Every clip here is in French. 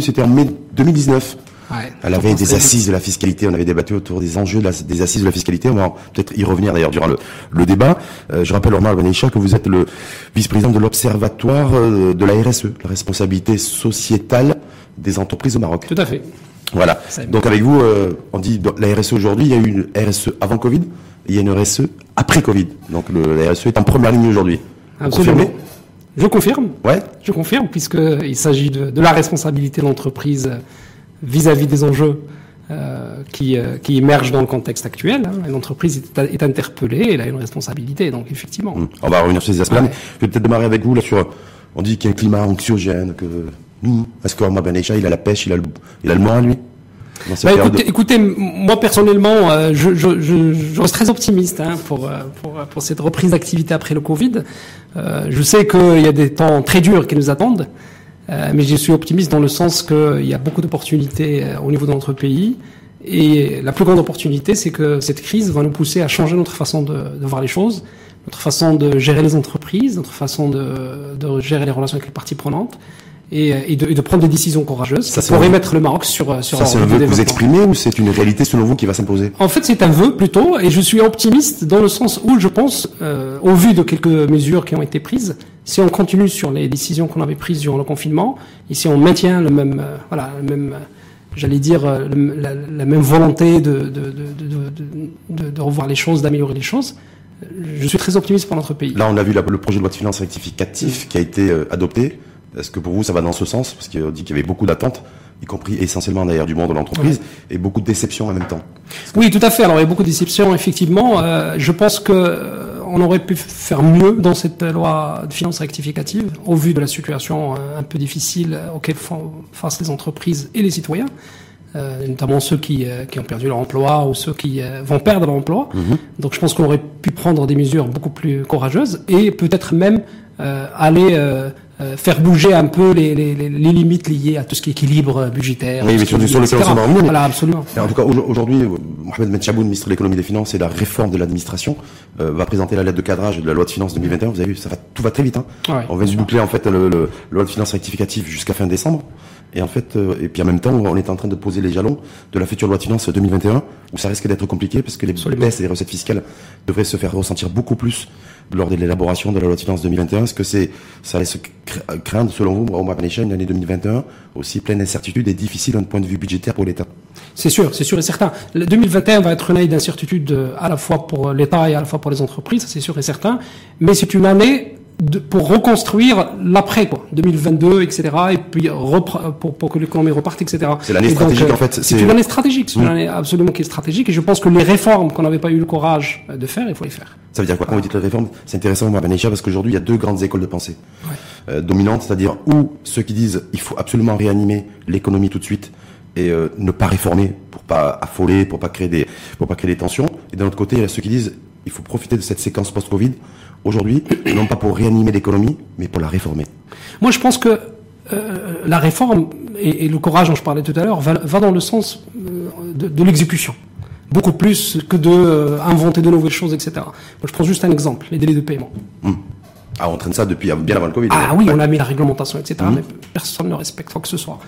c'était en mai 2019. Ouais, Elle avait des assises de la fiscalité. On avait débattu autour des enjeux de la- des assises de la fiscalité. On va peut-être y revenir d'ailleurs durant le, le débat. Euh, je rappelle, Omar Benecha, que vous êtes le vice-président de l'Observatoire euh, de la RSE, la responsabilité sociétale des entreprises au Maroc. Tout à fait. Voilà. Donc avec vous, euh, on dit la RSE aujourd'hui, il y a eu une RSE avant Covid, il y a une RSE après Covid. Donc le, la RSE est en première ligne aujourd'hui. Absolument. confirmez Je confirme. Ouais. Je confirme, puisqu'il s'agit de, de la responsabilité de l'entreprise euh, vis-à-vis des enjeux euh, qui, euh, qui émergent dans le contexte actuel. hein. L'entreprise est, est interpellée, elle a une responsabilité, donc effectivement. Hum, On va revenir sur ces aspects-là, Ouais. je vais peut-être démarrer avec vous là sur. On dit qu'il y a un climat anxiogène, que nous, est-ce que Omar Benecha, il a la pêche, il a le, il a le moral, lui dans cette Bah, écoutez, écoutez, moi personnellement, euh, je, je, je, je reste très optimiste hein, pour, euh, pour, pour cette reprise d'activité après le Covid. Euh, je sais qu'il y a des temps très durs qui nous attendent, euh, mais je suis optimiste dans le sens qu'il y a beaucoup d'opportunités euh, au niveau de notre pays. Et la plus grande opportunité, c'est que cette crise va nous pousser à changer notre façon de, de voir les choses, notre façon de gérer les entreprises, notre façon de, de gérer les relations avec les parties prenantes. Et, euh, et, de, et de prendre des décisions courageuses Ça, qui c'est pourraient un- mettre le Maroc sur, euh, sur Ça, c'est un vœu que vous exprimez ou c'est une réalité selon vous qui va s'imposer? En fait, c'est un vœu plutôt, et je suis optimiste dans le sens où je pense, euh, au vu de quelques mesures qui ont été prises, si on continue sur les décisions qu'on avait prises durant le confinement, et si on maintient le même, euh, voilà, le même, j'allais dire, le- la, la même volonté de, de, de, de, revoir les choses, d'améliorer les choses, je suis très optimiste pour notre pays. Là, on a vu la- le projet de loi de finances rectificatif qui a été adopté. Est-ce que pour vous, ça va dans ce sens? Parce qu'on dit qu'il y avait beaucoup d'attentes, y compris essentiellement d'ailleurs du monde de l'entreprise, et beaucoup de déceptions en même temps. Oui, tout à fait. Alors, il y a beaucoup de déceptions, effectivement. Euh, je pense que euh, on aurait pu faire mieux dans cette loi de finances rectificative, au vu de la situation euh, un peu difficile auquel font face les entreprises et les citoyens, notamment ceux qui, qui ont perdu leur emploi ou ceux qui vont perdre leur emploi. Donc, je pense qu'on aurait pu prendre des mesures beaucoup plus courageuses et peut-être même euh, aller euh, euh, faire bouger un peu les, les, les les limites liées à tout ce qui est équilibre budgétaire. Oui, mais sur- sur lequel on va mais- Voilà, absolument. En tout cas, au- aujourd'hui, Mohamed Metchaboun, ministre de l'économie des finances et de la réforme de l'administration, euh, va présenter la lettre de cadrage de la loi de finances 2021. Vous avez vu, ça va, tout va très vite. Hein. Ouais, on de boucler en fait le, le, le loi de finances rectificative jusqu'à fin décembre. Et en fait, euh, et puis en même temps, on est en train de poser les jalons de la future loi de finances 2021, où ça risque d'être compliqué parce que les baisses des recettes fiscales devraient se faire ressentir beaucoup plus lors de l'élaboration de la loi de finances 2021. Est-ce que c'est, ça laisse cra- craindre, selon vous, au Mapanécha, une année 2021 aussi pleine d'incertitudes et difficile d'un point de vue budgétaire pour l'État? C'est sûr, c'est sûr et certain. Le 2021 va être une année d'incertitude euh, à la fois pour l'État et à la fois pour les entreprises, c'est sûr et certain. Mais c'est une année de, pour reconstruire l'après, quoi. 2022, etc. Et puis repre- pour, pour que l'économie reparte, etc. C'est l'année donc, stratégique, euh, en fait, C'est une année stratégique, c'est une Mm. année absolument qui est stratégique. Et je pense que les réformes qu'on n'avait pas eu le courage euh, de faire, il faut les faire. Ça veut dire quoi? Quand vous dites la réforme C'est intéressant, moi, Benécha, parce qu'aujourd'hui, il y a deux grandes écoles de pensée euh, dominantes, c'est-à-dire où ceux qui disent il faut absolument réanimer l'économie tout de suite et euh, ne pas réformer pour pas affoler, pour pas créer des, pour pas créer des tensions. Et d'un autre côté, il y a ceux qui disent il faut profiter de cette séquence post-Covid aujourd'hui, non pas pour réanimer l'économie, mais pour la réformer. Moi, je pense que euh, la réforme et, et le courage dont je parlais tout à l'heure va, va dans le sens euh, de, de l'exécution. Beaucoup plus que de euh, inventer de nouvelles choses, etc. Moi, je prends juste un exemple, les délais de paiement. Ah, on traîne ça depuis bien avant le Covid. Ah oui, on a mis la réglementation, etc. Mais personne ne respecte quoi que ce soit.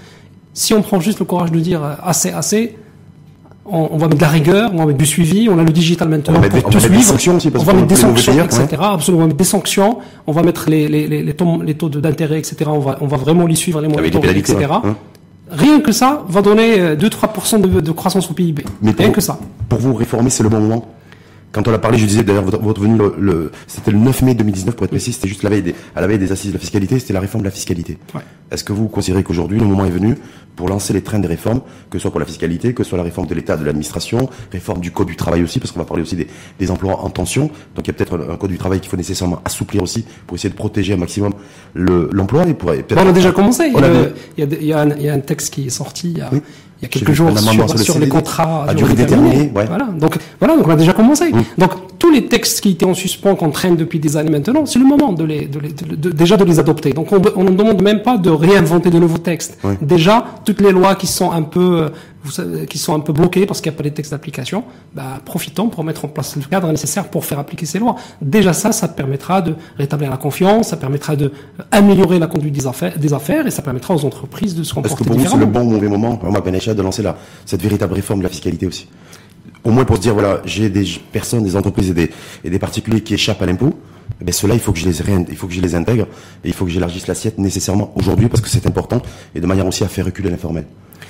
Si on prend juste le courage de dire assez, assez, on, on va mettre de la rigueur, on va mettre du suivi, on a le digital maintenant On va mettre des- pour tout suivre. sanctions aussi, parce on va mettre des sanctions, etc. Absolument, on va mettre des sanctions. On va mettre les, les, les, les taux, les taux de- d'intérêt, etc. On va, on va vraiment les suivre, les monitorer, etc. hein. Rien que ça va donner euh, 2-3% de, de croissance au PIB. Mais Rien pour, que ça. Pour vous, réformer, c'est le bon moment? Quand on a parlé, je disais d'ailleurs, votre, votre venue, le, le- c'était le 9 mai 2019, pour être précis, c'était juste la veille des, à la veille des assises de la fiscalité, c'était la réforme de la fiscalité. Ouais. Est-ce que vous considérez qu'aujourd'hui, le moment est venu pour lancer les trains des réformes, que ce soit pour la fiscalité, que ce soit la réforme de l'État, de l'administration, réforme du code du travail aussi, parce qu'on va parler aussi des, des emplois en tension. Donc il y a peut-être un, code du travail qu'il faut nécessairement assouplir aussi pour essayer de protéger un maximum le- l'emploi et pour. Bon, on a déjà commencé. Il y, a, il y a un, il y a un texte qui est sorti il y a, Oui. Il y a quelques jours sur, sur le sur les contrats à durée déterminée, ouais. Voilà. Donc, voilà. Donc, on a déjà commencé. Donc, tout tous les textes qui étaient en suspens qu'on traîne depuis des années maintenant, c'est le moment de les, de les de, déjà de les adopter. Donc on, on ne demande même pas de réinventer de nouveaux textes. Déjà, toutes les lois qui sont un peu euh, vous savez, qui sont un peu bloquées parce qu'il n'y a pas les textes d'application, bah, profitons pour mettre en place le cadre nécessaire pour faire appliquer ces lois. Déjà ça, ça permettra de rétablir la confiance, ça permettra de améliorer la conduite des affaires, des affaires et ça permettra aux entreprises de se comporter Est-ce que pour vous, c'est le bon mauvais moment, pour moi, de lancer la, cette véritable réforme de la fiscalité aussi au moins pour se dire voilà, j'ai des personnes, des entreprises et des, et des particuliers qui échappent à l'impôt. Eh ben ceux-là, il faut que je les il faut que je les intègre et il faut que j'élargisse l'assiette nécessairement aujourd'hui parce que c'est important et de manière aussi à faire reculer l'informel.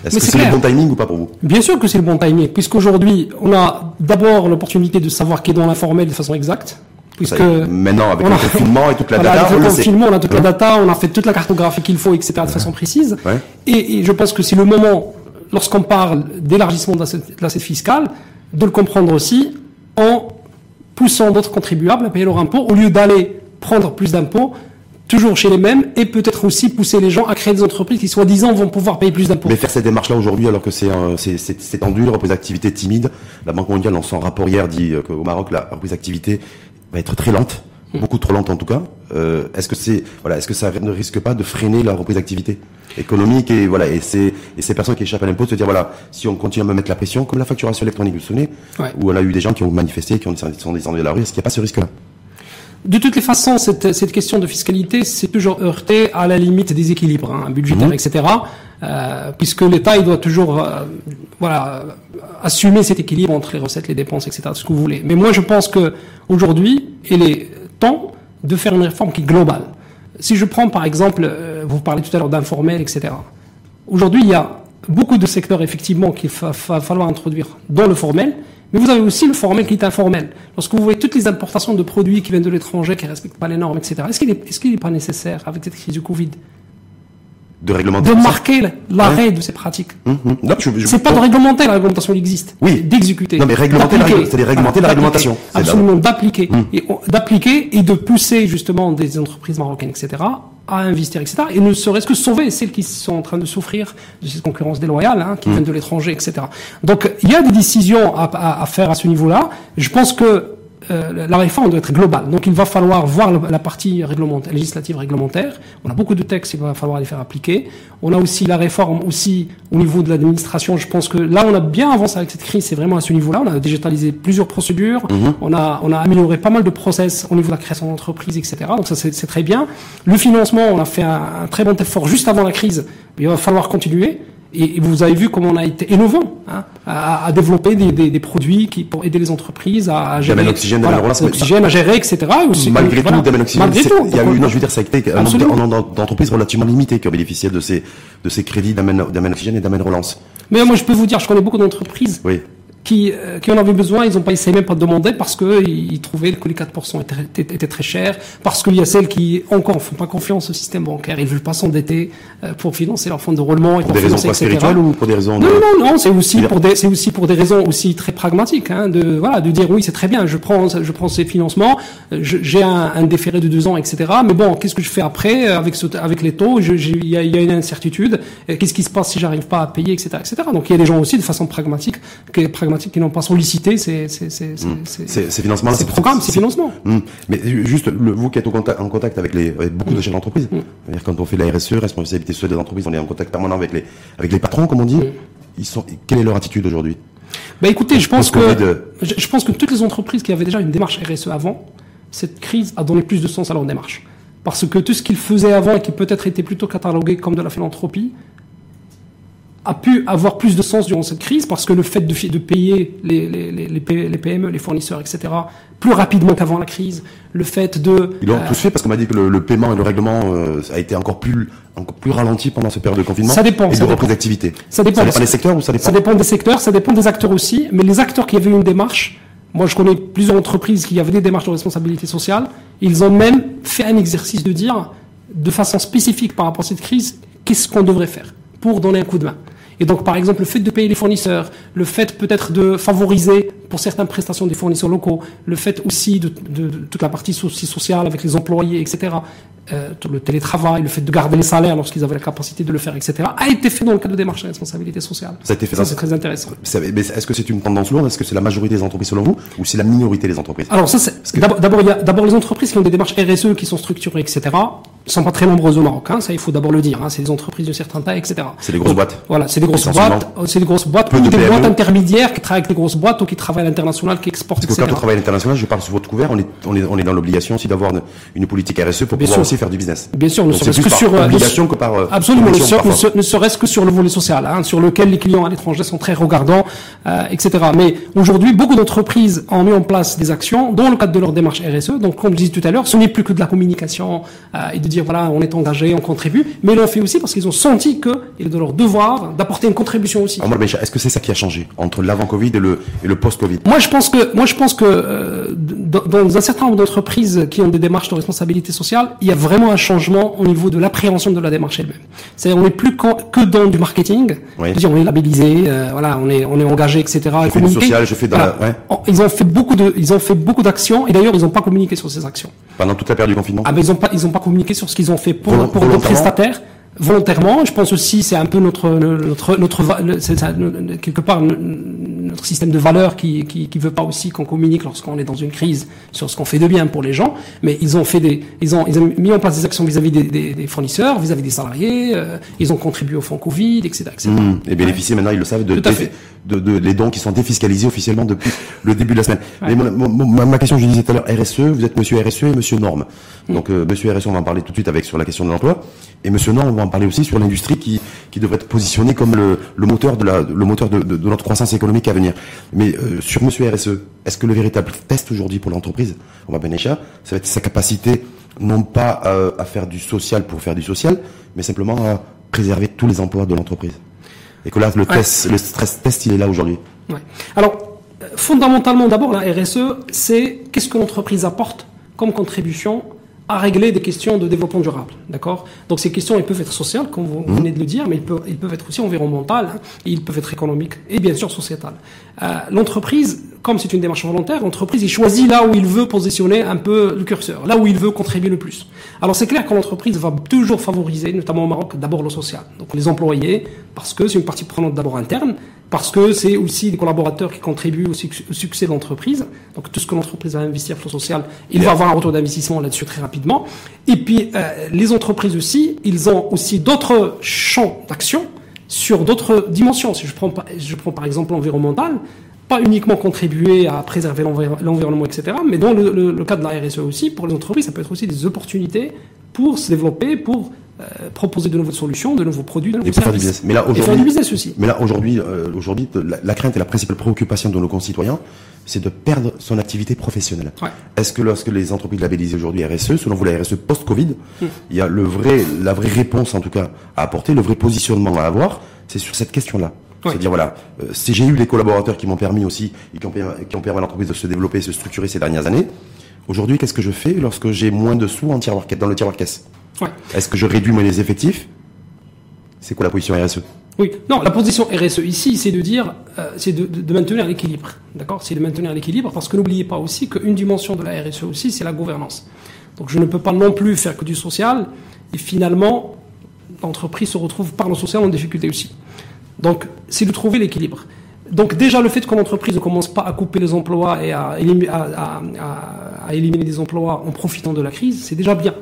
Est-ce que c'est le bon timing ou pas pour vous? Bien sûr que c'est le bon timing, puisqu'aujourd'hui, on a d'abord l'opportunité de savoir qui est dans l'informel de façon exacte. Puisque maintenant, avec le confinement et toute la data, avec le confinement, on a toute la data, on a fait toute la cartographie qu'il faut, etc., de façon précise. Et, et, je pense que c'est le moment, lorsqu'on parle d'élargissement de l'assiette fiscale, de le comprendre aussi en poussant d'autres contribuables à payer leur impôt au lieu d'aller prendre plus d'impôts toujours chez les mêmes et peut-être aussi pousser les gens à créer des entreprises qui soi-disant vont pouvoir payer plus d'impôts. Mais faire cette démarche-là aujourd'hui alors que c'est c'est tendu, la reprise d'activité timide, la Banque mondiale dans son rapport hier dit euh, qu'au Maroc la reprise d'activité va être très lente, hmm. beaucoup trop lente en tout cas. Euh, est-ce que c'est voilà, est-ce que ça ne risque pas de freiner la reprise d'activité économique et voilà et c'est et ces personnes qui échappent à l'impôt se dire voilà si on continue à me mettre la pression comme la facturation électronique vous vous où on a eu des gens qui ont manifesté qui ont sont descendus de la rue est-ce qu'il n'y a pas ce risque là de toutes les façons, cette, cette question de fiscalité, c'est toujours heurté à la limite des équilibres hein, budgétaires, mhm. etc. Euh, puisque l'État, il doit toujours, euh, voilà, assumer cet équilibre entre les recettes, les dépenses, etc. Ce que vous voulez. Mais moi, je pense que aujourd'hui, il est temps de faire une réforme qui est globale. Si je prends par exemple, euh, vous parlez tout à l'heure d'informel, etc. Aujourd'hui, il y a beaucoup de secteurs effectivement qu'il va falloir introduire dans le formel, mais vous avez aussi le formel qui est informel. Lorsque vous voyez toutes les importations de produits qui viennent de l'étranger, qui ne respectent pas les normes, etc., est-ce qu'il n'est est, pas nécessaire, avec cette crise du Covid, de réglementer de marquer l'arrêt de ces pratiques. Hum, hum. C'est pas de réglementer la réglementation qui existe. Oui. D'exécuter. Non, mais réglementer, c'est réglementer la réglementation. Absolument, d'appliquer. Hum. Et d'appliquer et de pousser justement des entreprises marocaines, etc., à investir, etc. Et ne serait-ce que sauver celles qui sont en train de souffrir de cette concurrence déloyale, hein, qui viennent de l'étranger, etc. Donc, il y a des décisions à, à, à faire à ce niveau-là. Je pense que euh, la réforme doit être globale. Donc il va falloir voir la partie réglementaire, législative réglementaire. On a beaucoup de textes, il va falloir les faire appliquer. On a aussi la réforme aussi au niveau de l'administration. Je pense que là, on a bien avancé avec cette crise. C'est vraiment à ce niveau-là. On a digitalisé plusieurs procédures. Mhm. On a on a amélioré pas mal de process au niveau de la création d'entreprises, etc. Donc ça c'est très bien. Le financement, on a fait un, un très bon effort juste avant la crise. Il va falloir continuer. Et vous avez vu comment on a été innovant hein, à, à, développer des, des, des, produits qui pour aider les entreprises à, gérer l'oxygène, voilà, l'oxygène à gérer, etc. Aussi, malgré tout, malgré tout, il y a eu, non, je veux dire, ça a un nombre d'entreprises relativement limité qui ont bénéficié de ces de ces crédits d'Amen Oxygène et d'Amen Relance. Mais moi, je peux vous dire, je connais beaucoup d'entreprises oui qui, euh, qui en avaient besoin, ils n'ont pas essayé même pas de demander parce qu'ils trouvaient que les 4% étaient, étaient, très chers, parce qu'il y a celles qui encore ne font pas confiance au système bancaire, ils ne veulent pas s'endetter euh, pour financer leur fonds de roulement et pour, des raisons spirituelles ou pour des raisons de... Non, non, non, c'est aussi pour des, aussi pour des raisons aussi très pragmatiques, hein, de voilà, de dire oui, c'est très bien, je prends, je prends ces financements, j'ai un, un, déféré de deux ans, etc. Mais bon, qu'est-ce que je fais après avec ce, avec les taux? Il y a, y a, une incertitude. Qu'est-ce qui se passe si j'arrive pas à payer, etc., etc. Donc il y a des gens aussi de façon pragmatique, pragmatique qui n'ont pas sollicité ces, ces, ces, mmh. ces financements, ces programmes, ces financements. Mais juste, le, vous qui êtes en contact, avec, les, avec beaucoup de chefs d'entreprise, mmh. quand on fait la RSE, responsabilité sociale des entreprises, on est en contact permanent avec les, avec les patrons, comme on dit. Ils sont, quelle est leur attitude aujourd'hui? Bah écoutez, je pense que je pense que toutes les entreprises qui avaient déjà une démarche RSE avant, cette crise a donné plus de sens à leur démarche. Parce que tout ce qu'ils faisaient avant et qui peut-être était plutôt catalogué comme de la philanthropie, a pu avoir plus de sens durant cette crise parce que le fait de, de payer les, les, les, les, PME, les fournisseurs, etc., plus rapidement qu'avant la crise, le fait de... Ils l'ont euh, tous fait parce qu'on m'a dit que le, paiement et le règlement euh, a été encore plus, encore plus ralenti pendant cette période de confinement. Ça dépend. Et ça de reprise d'activité. Ça dépend. Ça dépend des secteurs ou ça dépend Ça dépend des secteurs, ça dépend des acteurs aussi. Mais les acteurs qui avaient une démarche, moi je connais plusieurs entreprises qui avaient des démarches de responsabilité sociale, ils ont même fait un exercice de dire, de façon spécifique par rapport à cette crise, qu'est-ce qu'on devrait faire? Pour donner un coup de main. Et donc, par exemple, le fait de payer les fournisseurs, le fait peut-être de favoriser pour certaines prestations des fournisseurs locaux, le fait aussi de, de, toute la partie sociale avec les employés, etc., euh, le télétravail, le fait de garder les salaires lorsqu'ils avaient la capacité de le faire, etc., a été fait dans le cadre de démarches de responsabilité sociale. Ça a été fait. Ça, c'est très intéressant. Est-ce que c'est une tendance lourde? Est-ce que c'est la majorité des entreprises selon vous ou c'est la minorité des entreprises? Alors ça, c'est d'abord, il y a d'abord les entreprises qui ont des démarches RSE qui sont structurées, etc. sont pas très nombreuses au Maroc. Hein, ça, il faut d'abord le dire. Hein, c'est des entreprises de certains tailles, etc. C'est des grosses boîtes. Voilà, c'est des grosses boîtes. C'est des grosses boîtes ou des boîtes intermédiaires qui travaillent avec des grosses boîtes ou qui travaillent à l'international, qui exportent, Parce que quand on travaille à l'international, je parle sous votre couvert, on est, on est, on est dans l'obligation aussi d'avoir une, politique RSE pour pouvoir aussi faire du business. Bien sûr, ne serait-ce que sur obligation que par euh, absolument, ne serait-ce que sur le volet social, hein, sur lequel les clients à l'étranger sont très regardants, euh, etc. Mais aujourd'hui, beaucoup d'entreprises ont mis en place des actions dans le cadre de leur démarche RSE. Donc, comme je disais tout à l'heure, ce n'est plus que de la communication euh, et de dire voilà, on est engagé, on contribue, mais ils l'ont fait aussi parce qu'ils ont senti qu'il est de leur devoir d'apporter une contribution aussi. Est-ce que c'est ça qui a changé entre l'avant Covid et le, et le Moi, je pense que moi, je pense que euh, dans un certain nombre d'entreprises qui ont des démarches de responsabilité sociale, il y a vraiment un changement au niveau de l'appréhension de la démarche elle-même. C'est-à-dire, on n'est plus que dans du marketing. Oui. Dire, on est labellisé, euh, voilà, on est on est engagé, etc. Je fais du social, je fais dans la... ouais. Ils ont fait beaucoup de ils ont fait beaucoup d'actions et d'ailleurs ils n'ont pas communiqué sur ces actions. Pendant toute la période du confinement. Ah, mais ils n'ont pas ils ont pas communiqué sur ce qu'ils ont fait pour pour les prestataires volontairement. Je pense aussi c'est un peu notre notre notre, quelque part notre système de valeurs qui qui, qui veut pas aussi qu'on communique lorsqu'on est dans une crise sur ce qu'on fait de bien pour les gens. Mais ils ont fait des ils ont ils ont mis en place des actions vis-à-vis des, des, des, fournisseurs, vis-à-vis des salariés. Euh, ils ont contribué au fonds Covid, etc. etc. Mmh. et bénéficier maintenant ils le savent de, de, de, les dons qui sont défiscalisés officiellement depuis le début de la semaine. Mais ma, ma, question je disais tout à l'heure RSE, vous êtes Monsieur RSE et Monsieur Norme. Mmh. Donc euh, Monsieur RSE on va en parler tout de suite avec sur la question de l'emploi et Monsieur Norme on va en parler aussi sur l'industrie qui, qui devrait être positionnée comme le, le moteur de la, le moteur de, de, de, notre croissance économique à venir. Mais euh, sur Monsieur RSE, est-ce que le véritable test aujourd'hui pour l'entreprise, on va Benécha, ça va être sa capacité non pas euh, à faire du social pour faire du social, mais simplement à préserver tous les emplois de l'entreprise? Et que là, le test, le stress test, il est là aujourd'hui. Ouais. Alors, fondamentalement, d'abord, la RSE, c'est qu'est-ce que l'entreprise apporte comme contribution à régler des questions de développement durable. D'accord? Donc ces questions, elles peuvent être sociales, comme vous mmh. venez de le dire, mais elles peuvent, être aussi environnementales, hein, et ils peuvent être économiques, et bien sûr sociétales. Euh, l'entreprise, comme c'est une démarche volontaire, l'entreprise, il choisit là où il veut positionner un peu le curseur, là où il veut contribuer le plus. Alors c'est clair que l'entreprise va toujours favoriser, notamment au Maroc, d'abord le social. Donc les employés, parce que c'est une partie prenante d'abord interne, parce que c'est aussi des collaborateurs qui contribuent au, succès de l'entreprise. Donc tout ce que l'entreprise va investir sur le social, il va avoir un retour d'investissement là-dessus très rapidement. Et puis euh, les entreprises aussi, ils ont aussi d'autres champs d'action sur d'autres dimensions. Si je prends, je prends par exemple l'environnemental, pas uniquement contribuer à préserver l'environnement, etc., mais dans le, le, le, cas de la RSE aussi, pour les entreprises, ça peut être aussi des opportunités pour se développer, pour euh, proposer de nouvelles solutions, de nouveaux produits, de nouveaux et services. business. Mais là, aujourd'hui, du business aussi. Mais là, aujourd'hui, euh, aujourd'hui, la, la, crainte et la principale préoccupation de nos concitoyens, c'est de perdre son activité professionnelle. Ouais. Est-ce que lorsque les entreprises labellisent aujourd'hui RSE, selon vous, la RSE post-Covid, mmh. il y a le vrai, la vraie réponse, en tout cas, à apporter, le vrai positionnement à avoir, c'est sur cette question-là. C'est-à-dire, voilà, euh, si j'ai eu des collaborateurs qui m'ont permis aussi, et qui ont, qui ont permis à l'entreprise de se développer, de se structurer ces dernières années, aujourd'hui, qu'est-ce que je fais lorsque j'ai moins de sous en tiroir, dans le tiroir caisse? Ouais. Est-ce que je réduis mes effectifs? C'est quoi la position RSE Oui, non, la position RSE ici, c'est de dire, euh, c'est de, de, maintenir l'équilibre, d'accord? C'est de maintenir l'équilibre parce que n'oubliez pas aussi qu'une dimension de la RSE aussi, c'est la gouvernance. Donc je ne peux pas non plus faire que du social et finalement l'entreprise se retrouve par le social en difficulté aussi. Donc c'est de trouver l'équilibre. Donc déjà le fait que l'entreprise ne commence pas à couper les emplois et à, éliminer, à, à, à éliminer des emplois en profitant de la crise, c'est déjà bien.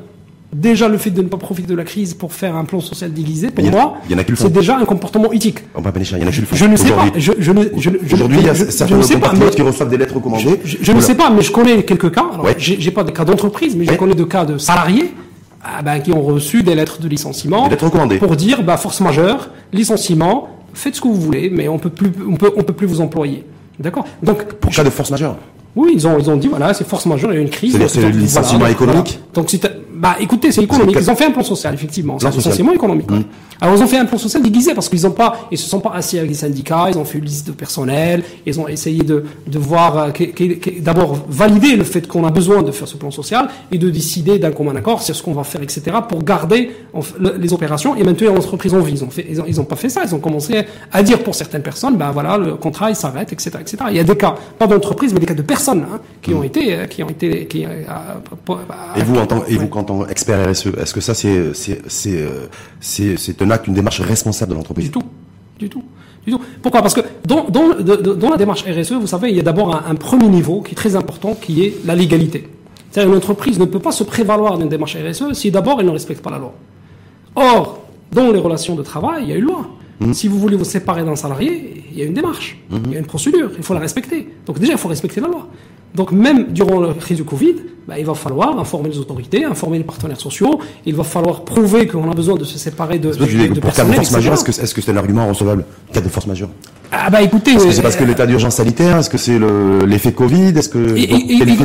Déjà, le fait de ne pas profiter de la crise pour faire un plan social déguisé, pour moi, c'est déjà un comportement éthique. On va il y en a je ne sais pas. Je, je, je, Aujourd'hui, il y a certains compatriotes qui reçoivent des lettres recommandées. Je, ne sais pas, mais je connais quelques cas. Ouais. J'ai pas de cas d'entreprise, mais je connais de cas de salariés ah ben, qui ont reçu des lettres de licenciement lettres recommandées. pour dire bah, force majeure, licenciement, faites ce que vous voulez, mais on peut plus, on peut, on peut plus vous employer. D'accord Donc, pour cas de force majeure oui, ils ont, ils ont dit, voilà, c'est force majeure, il y a une crise. C'est le licenciement voilà, économique voilà. Donc, Bah, écoutez, c'est économique. Ils ont fait un plan social, effectivement. C'est essentiellement économique. Mmh. Alors, ils ont fait un plan social déguisé parce qu'ils ont pas, ils se sont pas assis avec les syndicats, ils ont fait une liste de personnel, ils ont essayé de, de voir, euh, d'abord valider le fait qu'on a besoin de faire ce plan social et de décider d'un commun accord sur ce qu'on va faire, etc., pour garder les opérations et maintenir l'entreprise en vie. Ils ont fait, ils ont, pas fait ça. Ils ont commencé à dire pour certaines personnes, ben voilà, le contrat il s'arrête, etc., etc. Il y a des cas, pas d'entreprise, mais des cas de personnes hein, qui ont mmh. été, euh, qui ont été, qui, euh, et vous, en tant, et vous, quand on expert RSE, est-ce que ça, c'est, c'est, c'est, c'est un acte, une démarche responsable de l'entreprise? Du tout. Du tout. Du tout. Pourquoi? Parce que dans, dans, dans, la démarche RSE, vous savez, il y a d'abord un, premier niveau qui est très important, qui est la légalité. C'est-à-dire une entreprise ne peut pas se prévaloir d'une démarche RSE si d'abord elle ne respecte pas la loi. Or, dans les relations de travail, il y a une loi. Mmh. Si vous voulez vous séparer d'un salarié, il y a une démarche, mmh. il y a une procédure, il faut la respecter. Donc déjà, il faut respecter la loi. Donc même durant la crise du Covid, bah, il va falloir informer les autorités, informer les partenaires sociaux, il va falloir prouver qu'on a besoin de se séparer de, de, de, de personnes. Est-ce que est-ce que c'est un argument recevable Cas de force majeure? Ah bah écoutez, est-ce que c'est parce que euh, l'état d'urgence sanitaire? Est-ce que c'est l'effet Covid? Est-ce que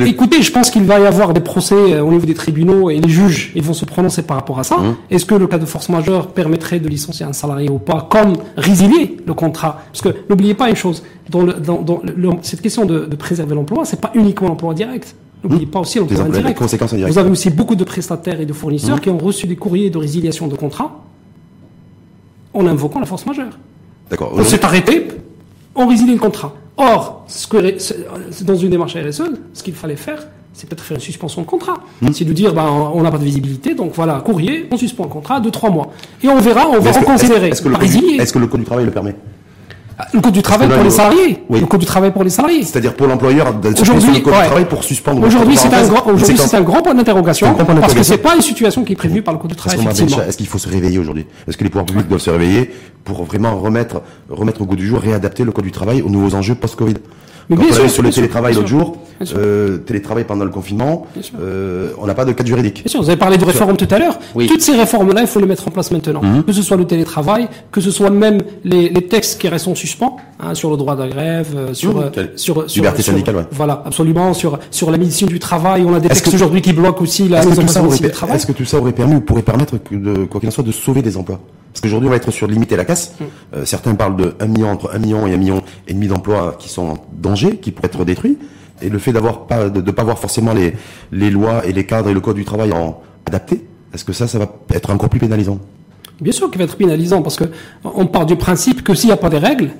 écoutez, je pense qu'il va y avoir des procès euh, au niveau des tribunaux et les juges ils vont se prononcer par rapport à ça. Hum. Est-ce que le cas de force majeure permettrait de licencier un salarié ou pas, comme résilier le contrat? Parce que n'oubliez pas une chose, dans, le, dans, dans le, cette question de, de préserver l'emploi, c'est pas uniquement l'emploi direct. N'oubliez pas aussi l'emploi indirect. Vous avez aussi beaucoup de prestataires et de fournisseurs hum. qui ont reçu des courriers de résiliation de contrat en invoquant la force majeure. D'accord. On s'est arrêté, on résilie le contrat. Or, ce que, dans une démarche RSE, ce qu'il fallait faire, c'est peut-être faire une suspension de contrat. Hmm. C'est de dire, ben, on n'a pas de visibilité, donc voilà, courrier, on suspend le contrat de trois mois. Et on verra, on va reconsidérer. Est-ce que, est-ce que, le code du travail le permet? Le code du travail pour les salariés. Oui. Le code du travail pour les salariés. C'est-à-dire pour l'employeur, aujourd'hui, le code du travail pour suspendre. Aujourd'hui, c'est un grand, aujourd'hui, c'est un grand point d'interrogation. Parce que c'est pas une situation qui est prévue par le code du travail. Est-ce qu'il faut se réveiller aujourd'hui? Est-ce que les pouvoirs publics doivent se réveiller pour vraiment remettre, remettre au goût du jour, réadapter le code du travail aux nouveaux enjeux post-Covid? Quand on sûr, sur le télétravail l'autre jour, euh, télétravail pendant le confinement, euh, on n'a pas de cadre juridique. Bien sûr, vous avez parlé de réformes tout à l'heure. Toutes ces réformes-là, il faut les mettre en place maintenant. Mhm. Que ce soit le télétravail, que ce soit même les, les textes qui restent en suspens hein, sur le droit de la grève, euh, sur, mmh. sur, sur liberté syndicale, ouais. Voilà, absolument. Sur sur la médecine du travail, on a des textes aujourd'hui qui bloquent aussi la place du travail. Est-ce que tout ça aurait permis ou pourrait permettre de quoi qu'il en soit de sauver des emplois? Parce qu'aujourd'hui, on va être sur limiter la casse. Mm. Euh, certains parlent de 1 million, entre 1 million et 1 million et demi d'emplois qui sont en danger, qui pourraient être détruits. Et le fait d'avoir pas, de ne pas avoir forcément les, les lois et les cadres et le code du travail en adaptés, est-ce que ça, ça va être encore plus pénalisant? Bien sûr qu'il va être pénalisant, parce que on part du principe que s'il n'y a pas des règles,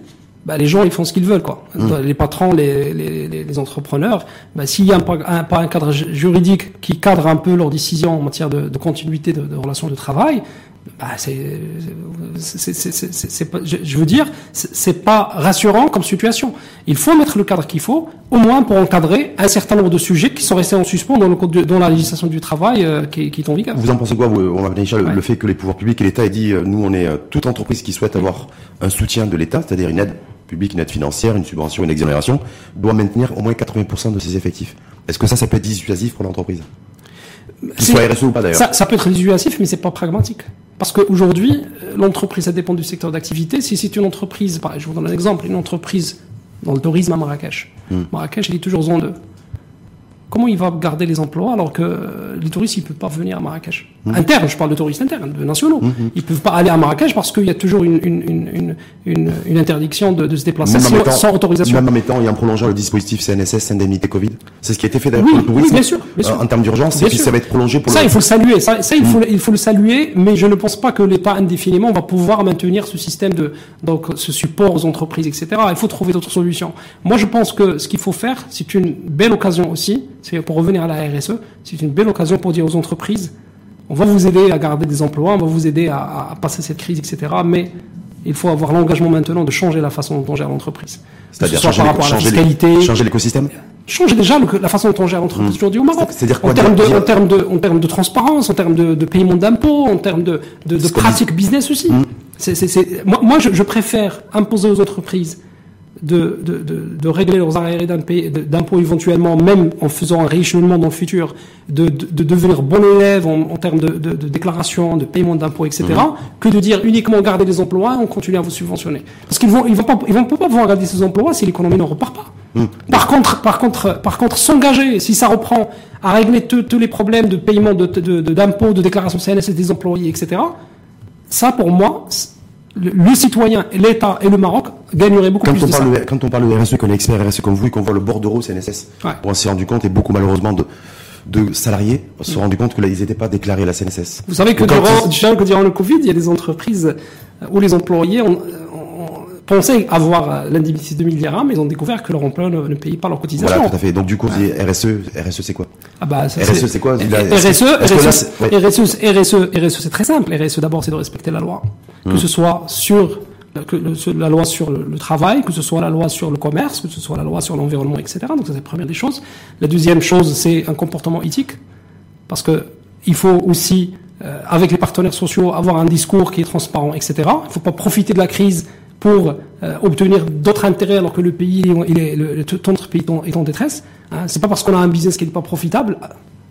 bah, les gens ils font ce qu'ils veulent quoi. Mm. Les patrons, les, les, les entrepreneurs, bah, s'il y a pas un, un, cadre juridique qui cadre un peu leurs décisions en matière de, de continuité de, de relations de travail, bah, c'est, je, veux dire, c'est pas rassurant comme situation. Il faut mettre le cadre qu'il faut, au moins pour encadrer un certain nombre de sujets qui sont restés en suspens dans, le dans la législation du travail euh, qui, qui est en vigueur. Vous en pensez quoi, vous, on va le, le, fait que les pouvoirs publics et l'État aient dit, euh, nous, on est euh, toute entreprise qui souhaite avoir un soutien de l'État, c'est-à-dire une aide publique, une aide financière, une subvention, une exonération, doit maintenir au moins 80% de ses effectifs. Est-ce que ça, ça peut être dissuasif pour l'entreprise? Soit RSE ou pas d'ailleurs. Ça, ça, peut être dissuasif, mais c'est pas pragmatique. Parce qu'aujourd'hui, euh, l'entreprise, ça dépend du secteur d'activité. Si c'est une entreprise, je vous donne un exemple, une entreprise dans le tourisme à Marrakech. Hmm. Marrakech, il est toujours zone 2. Comment il va garder les emplois alors que les touristes ils peuvent pas venir à Marrakech mmh. Interne, je parle de touristes internes, de nationaux. Mmh. Ils peuvent pas aller à Marrakech parce qu'il y a toujours une, une, une, une, une interdiction de, de, se déplacer sans, sans, autorisation. Même en mettant et en prolongeant le dispositif CNSS, indemnité Covid. C'est ce qui a été fait d'ailleurs oui, pour le tourisme. Oui, bien sûr, bien sûr. en termes d'urgence, et puis ça va être prolongé pour ça. Le... Il faut le saluer. Ça, ça il, faut, mmh. il faut le saluer, mais je ne pense pas que l'État indéfiniment va pouvoir maintenir ce système de donc ce support aux entreprises, etc. Il faut trouver d'autres solutions. Moi, je pense que ce qu'il faut faire, c'est une belle occasion aussi. C'est pour revenir à la RSE, c'est une belle occasion pour dire aux entreprises, on va vous aider à garder des emplois, on va vous aider à, passer cette crise, etc. Mais il faut avoir l'engagement maintenant de changer la façon dont on gère l'entreprise. C'est-à-dire changer, la fiscalité, changer l'écosystème changer déjà la façon dont on gère l'entreprise mmh. aujourd'hui au Maroc. C'est-à-dire en termes de, en termes de, en termes de transparence, en termes de, de paiement d'impôts, en termes de, de, de pratiques business aussi. Mmh. C'est, moi, moi je, je, préfère imposer aux entreprises de, de, de, de régler leurs arriérés d'impôts éventuellement, même en faisant un rééchelonnement dans le futur, de, de, devenir bon élève en, en termes de, de, déclaration, de paiement d'impôts, etc., mmh. que de dire uniquement garder les emplois, on continue à vous subventionner. Parce qu'ils vont, ils vont pas, ils vont pas pouvoir garder ces emplois si l'économie ne repart pas. Hum. Par contre, par contre, par contre, s'engager, si ça reprend à régler tous les problèmes de paiement de, d'impôts, de, de, déclaration CNS des employés, etc. Ça, pour moi, le, citoyen, l'État et le Maroc gagneraient beaucoup quand plus on de parle ça. quand on parle de RSE, qu'on est expert RSE comme vous et qu'on voit le bordereau CNSS, on s'est rendu compte, et beaucoup malheureusement de, de salariés se sont rendus compte que là, ils n'étaient pas déclarés à la CNSS. Vous savez que durant, que durant le Covid, il y a des entreprises où les employés ont, pensaient avoir l'indemnité de 2000 dirhams, mais ils ont découvert que leur emploi ne, ne payait pas leur cotisation. Voilà, tout à fait. Donc du coup, RSE, RSE c'est quoi ah bah, RSE c'est quoi RSE, RSE, RSE, RSE c'est très simple. RSE d'abord c'est de respecter la loi, que hmm. ce soit sur la loi sur le, travail, que ce soit la loi sur le commerce, que ce soit la loi sur l'environnement, etc. Donc ça c'est la première des choses. La deuxième chose c'est un comportement éthique, parce que il faut aussi euh, avec les partenaires sociaux avoir un discours qui est transparent, etc. Il ne faut pas profiter de la crise pour euh, obtenir d'autres intérêts alors que le pays, il est, le, notre pays est en, détresse. Hein. C'est pas parce qu'on a un business qui n'est pas profitable,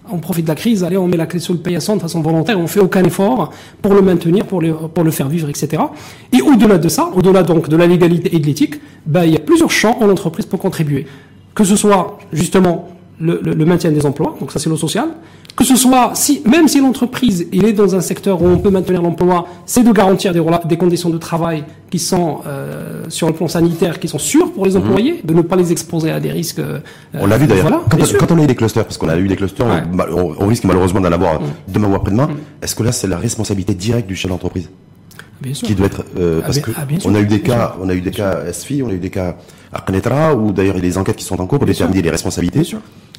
on profite de la crise, allez, on met la clé sur le paillasson de façon volontaire, on fait aucun effort pour le maintenir, pour le, pour le faire vivre, etc. Et au-delà de ça, au-delà donc de la légalité et de l'éthique, ben, il y a plusieurs champs en entreprise pour contribuer. Que ce soit justement le, le maintien des emplois, donc ça c'est le social, que ce soit, si, même si l'entreprise il est dans un secteur où on peut maintenir l'emploi, c'est de garantir des, des, conditions de travail qui sont euh, sur le plan sanitaire, qui sont sûres pour les mhm. employés, de ne pas les exposer à des risques. Euh, on l'a vu d'ailleurs. quand, quand, on a eu des clusters, parce qu'on a eu des clusters, on, risque malheureusement d'en avoir mhm. demain ou après-demain. Mhm. Est-ce que là c'est la responsabilité directe du chef d'entreprise Bien sûr. Qui doit être euh, ah, parce que ah, on a eu des cas, on a eu des cas SFI, on a eu des cas Arcanetra, où d'ailleurs il y a des enquêtes qui sont en cours pour déterminer les responsabilités,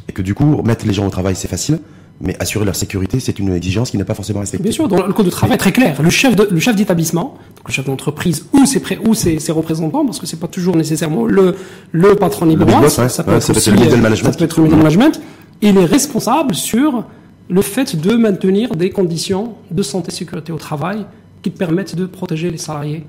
et que du coup mettre les gens au travail c'est facile mais assurer leur sécurité, c'est une exigence qui n'est pas forcément respectée. Bien sûr, dans le code de travail très clair. Le chef de, le chef d'établissement, le chef d'entreprise ou ses pré, ou ses, ses, représentants, parce que c'est pas toujours nécessairement le le patron libre ça, ça, peut être le middle management. Ça peut être le middle management. Il est responsable sur le fait de maintenir des conditions de santé et sécurité au travail qui permettent de protéger les salariés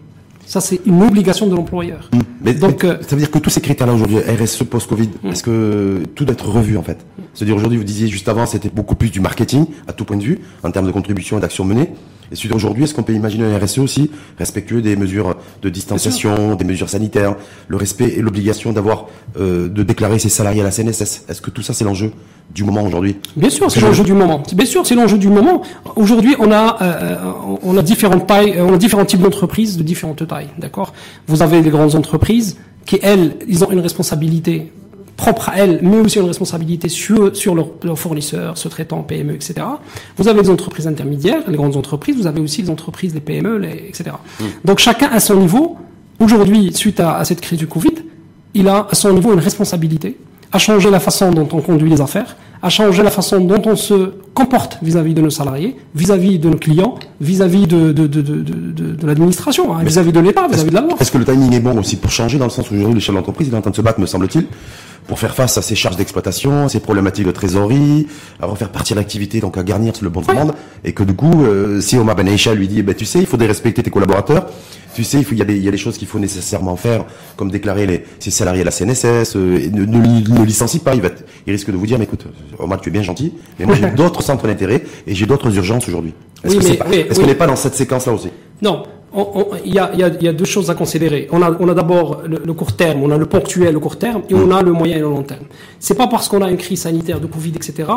ça, c'est une obligation de l'employeur. Mmh. Mais, Donc, euh, ça veut dire que tous ces critères-là aujourd'hui, RSE post-Covid, mmh. est-ce que tout doit être revu en fait? C'est-à-dire aujourd'hui, vous disiez juste avant, c'était beaucoup plus du marketing à tout point de vue, en termes de contribution et d'action menée. Et aujourd'hui, est-ce qu'on peut imaginer un RSE aussi respectueux des mesures de distanciation, des mesures sanitaires, le respect et l'obligation d'avoir euh, de déclarer ses salariés à la CNSS Est-ce que tout ça c'est l'enjeu du moment aujourd'hui? Bien sûr, c'est l'enjeu du moment. Bien sûr, c'est l'enjeu du moment. Aujourd'hui, on a euh, on a différentes tailles, on a différents types d'entreprises de différentes tailles, d'accord? Vous avez les grandes entreprises qui elles, ils ont une responsabilité propre à elles, mais aussi une responsabilité sur, sur leurs fournisseurs, se traitant PME, etc. Vous avez des entreprises intermédiaires, les grandes entreprises, vous avez aussi les entreprises, les PME, les, etc. Donc chacun à son niveau, aujourd'hui, suite à, à, cette crise du Covid, il a à son niveau une responsabilité à changer la façon dont on conduit les affaires, à changer la façon dont on se comporte vis-à-vis de nos salariés, vis-à-vis de nos clients, vis-à-vis de, de, de, de, de l'administration, hein, vis-à-vis de l'État, vis-à-vis de la loi. Est-ce que le timing est bon aussi pour changer dans le sens où aujourd'hui le chef d'entreprise est en train de se battre, me semble-t-il, pour faire face à ces charges d'exploitation, ces problématiques de trésorerie, à refaire partir l'activité, donc à garnir le bon de commande, et que du coup, euh, si Omar Ben Aïcha lui dit, eh ben, tu sais, il faudrait respecter tes collaborateurs, tu sais, il, faut, il, y a des, il y a des choses qu'il faut nécessairement faire, comme déclarer les, ses salariés à la CNSS, euh, ne, ne, licencie pas, il, va il risque de vous dire, mais écoute, Omar, tu es bien gentil, mais moi j'ai d'autres centres d'intérêt et j'ai d'autres urgences aujourd'hui. Est-ce qu'on n'est pas dans cette séquence-là aussi? Non, il y, a, deux choses à considérer. On a, d'abord le, court terme, on a le ponctuel, le court terme, et on a le moyen et le long terme. C'est pas parce qu'on a une crise sanitaire de Covid, etc.,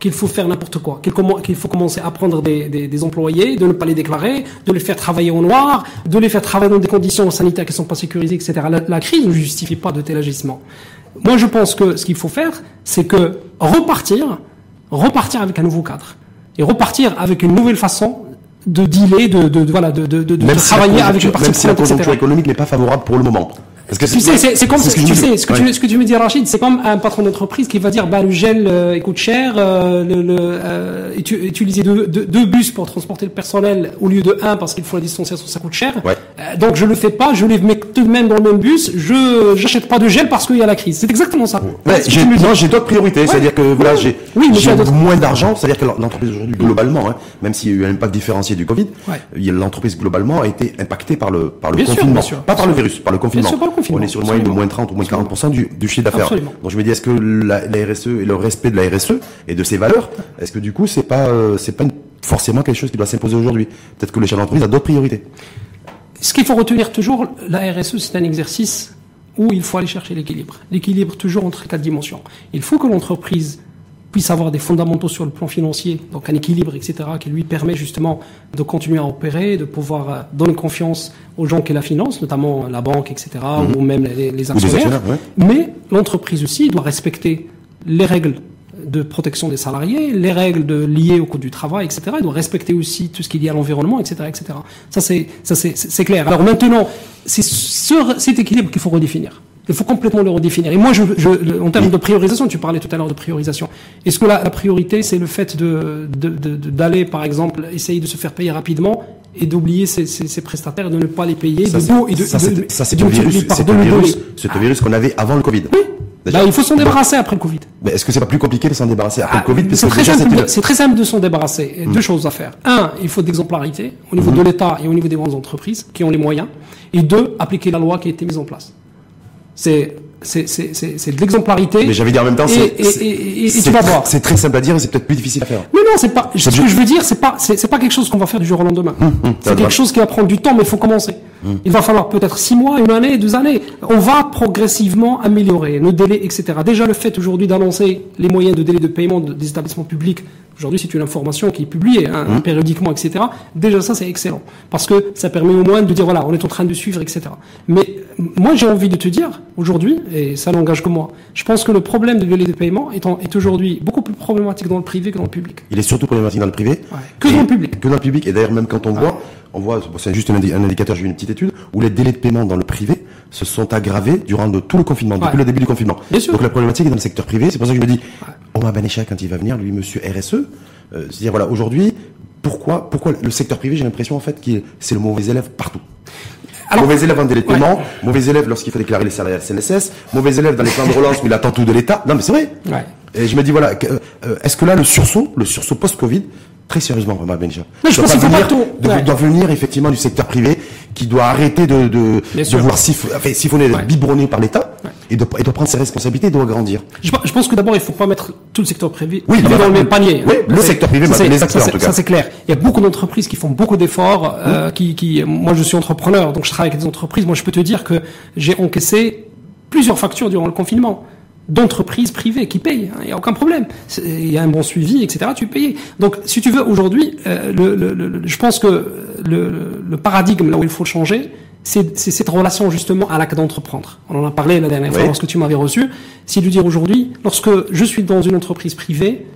qu'il faut faire n'importe quoi, qu'il faut commencer à prendre des, employés, de ne pas les déclarer, de les faire travailler au noir, de les faire travailler dans des conditions sanitaires qui sont pas sécurisées, etc. La, la crise ne justifie pas de tel agissement. Moi, je pense que ce qu'il faut faire, c'est que repartir, repartir avec un nouveau cadre et repartir avec une nouvelle façon de dealer, de, de, voilà, de, de, de, travailler avec une partie Même si la conjoncture économique n'est pas favorable pour le moment. Que tu sais, c'est comme ce que, tu sais, ce que, tu, ce que tu me dis, Rachid, c'est comme un patron d'entreprise qui va dire, bah, le gel euh, coûte cher, euh, le, le euh, utiliser deux, deux, bus pour transporter le personnel au lieu de un parce qu'il faut la distanciation, ça coûte cher. Ouais. Euh, donc je le fais pas, je les mets tout de même dans le même bus, je j'achète pas de gel parce qu'il y a la crise. C'est exactement ça. Ouais, j'ai, non, j'ai d'autres priorités, c'est-à-dire que voilà, j'ai, oui, j'ai moins d'argent, c'est-à-dire que l'entreprise aujourd'hui globalement, hein, même s'il y a eu un impact différencié du Covid, l'entreprise globalement a été impactée par le par le confinement, pas par le virus, par le confinement. Sûr, confinement. On est sur une moyenne moins 30 ou moins 40% du, du chiffre d'affaires. Donc je me dis, est-ce que la, RSE et le respect de la RSE et de ses valeurs, est-ce que du coup, c'est pas, euh, c'est pas forcément quelque chose qui doit s'imposer aujourd'hui? Peut-être que le chef d'entreprise a d'autres priorités. Ce qu'il faut retenir toujours, la RSE, c'est un exercice où il faut aller chercher l'équilibre. L'équilibre toujours entre quatre dimensions. Il faut que l'entreprise puisse avoir des fondamentaux sur le plan financier, donc un équilibre, etc., qui lui permet justement de continuer à opérer, de pouvoir euh, donner confiance aux gens qui la financent, notamment la banque, etc., mhm. ou même les, actionnaires. Mais l'entreprise aussi doit respecter les règles de protection des salariés, les règles de, liées au coût du travail, etc. Elle doit respecter aussi tout ce qui est lié à l'environnement, etc., etc. Ça c'est ça c'est clair. Alors maintenant, c'est cet équilibre qu'il faut redéfinir. Il faut complètement le redéfinir. Et moi, je, je, en termes de priorisation, tu parlais tout à l'heure de priorisation. Est-ce que la, la priorité, c'est le fait de, d'aller, par exemple, essayer de se faire payer rapidement et d'oublier ces, ces, prestataires, de ne pas les payer, ça, de et de, ça, c'est, le virus, c'est le virus, le virus qu'on avait avant le Covid. Oui. Bah, il faut s'en débarrasser après le Covid. Mais est-ce que c'est pas plus compliqué de s'en débarrasser après le ah, Covid? C'est très, très simple de s'en débarrasser. Deux hmm. choses à faire. Un, il faut d'exemplarité au niveau hmm. de l'État et au niveau des grandes entreprises qui ont les moyens. Et deux, appliquer la loi qui a été mise en place. C'est c'est de l'exemplarité. Mais j'avais dit en même temps, c'est très simple à dire et c'est peut-être plus difficile à faire. Mais non, c'est pas. Ce que je veux dire, c'est pas, c'est pas quelque chose qu'on va faire du jour au lendemain. Hum, hum, c'est quelque chose qui va prendre du temps, mais il faut commencer. Hum. Il va falloir peut-être six mois, une année, deux années. On va progressivement améliorer nos délais, etc. Déjà, le fait aujourd'hui d'annoncer les moyens de délai de paiement des établissements publics Aujourd'hui, c'est une information qui est publiée hein, périodiquement, etc. Déjà, ça, c'est excellent. Parce que ça permet au moins de dire, voilà, on est en train de suivre, etc. Mais moi, j'ai envie de te dire, aujourd'hui, et ça n'engage que moi, je pense que le problème de délai de paiement est, est aujourd'hui beaucoup plus problématique dans le privé que dans le public. Il est surtout problématique dans le privé. Que dans le public. Que dans le public. Et d'ailleurs, même quand on voit, on voit, c'est juste un, indicateur, j'ai vu une petite étude, où les délais de paiement dans le privé se sont aggravés durant tout le confinement, depuis le début du confinement. Donc la problématique est dans le secteur privé. C'est pour ça que je me dis, Omar Benecha, quand il va venir, lui, monsieur RSE, euh, c'est-à-dire, voilà, aujourd'hui, pourquoi, pourquoi le secteur privé, j'ai l'impression, en fait, que c'est le mauvais élève partout. mauvais élève en délai de paiement, mauvais élève lorsqu'il faut déclarer les salaires CNSS, mauvais élève dans les plans de relance où il attend tout de l'État. Non, mais c'est vrai. Et je me dis, voilà, euh, est-ce que là, le sursaut, le sursaut post-Covid, très sérieusement, Omar Benja, je pense venir, doit venir effectivement du secteur privé qui doit arrêter de, de, de vouloir siphonner, ouais. biberonner par l'État et de, et de prendre ses responsabilités et de grandir. Je, je pense que d'abord, il faut pas mettre tout le secteur privé oui, dans le même panier. Oui, le secteur privé, ça, les acteurs, ça, en tout cas. Ça, c'est clair. Il y a beaucoup d'entreprises qui font beaucoup d'efforts, euh, qui, qui, moi, je suis entrepreneur, donc je travaille avec des entreprises. Moi, je peux te dire que j'ai encaissé plusieurs factures durant le confinement d'entreprises privées qui payent. Il hein, n'y a aucun problème. Il y a un bon suivi, etc. Tu payes. Donc, si tu veux, aujourd'hui, euh, le, le, je pense que le, paradigme, là où il faut changer, c'est cette relation justement à l'acte d'entreprendre. On en a parlé la dernière fois lorsque tu m'avais reçu. C'est de dire aujourd'hui, lorsque je suis dans une entreprise privée,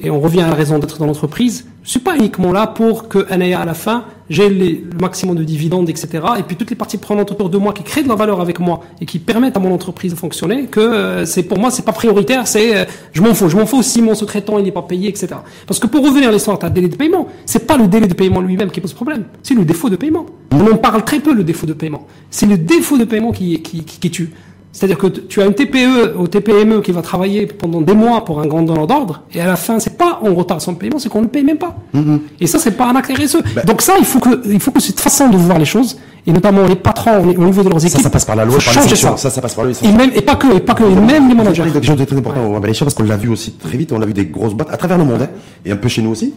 et on revient à la raison d'être dans l'entreprise, je suis pas uniquement là pour que à la fin, j'ai le maximum de dividendes, etc. Et puis toutes les parties prenantes autour de moi qui créent de la valeur avec moi et qui permettent à mon entreprise de fonctionner, que euh, c'est pour moi c'est pas prioritaire, c'est euh, je m'en fous, je m'en fous si mon secrétaire il n'est pas payé, etc. Parce que pour revenir à l'histoire de délai de paiement, c'est pas le délai de paiement lui-même qui pose problème, c'est le défaut de paiement. On en parle très peu le défaut de paiement. C'est le défaut de paiement qui, qui, qui, qui tue. C'est-à-dire que tu as une TPE ou TPME qui va travailler pendant des mois pour un grand donneur d'ordre, et à la fin, c'est pas on retard son paiement, c'est qu'on ne paye même pas. Mm-hmm. Et ça, c'est pas un acte RSE. Ben Donc ça, il faut que, il faut que cette façon de voir les choses, et notamment les patrons au niveau de leurs équipes. Ça, ça passe par la loi, par ça. ça. ça. passe par la loi. Et même, et pas que, et pas que, même les managers. quelque chose de très important parce qu'on l'a vu aussi très vite, on a vu des grosses boîtes à travers le monde, hein, et un peu chez nous aussi,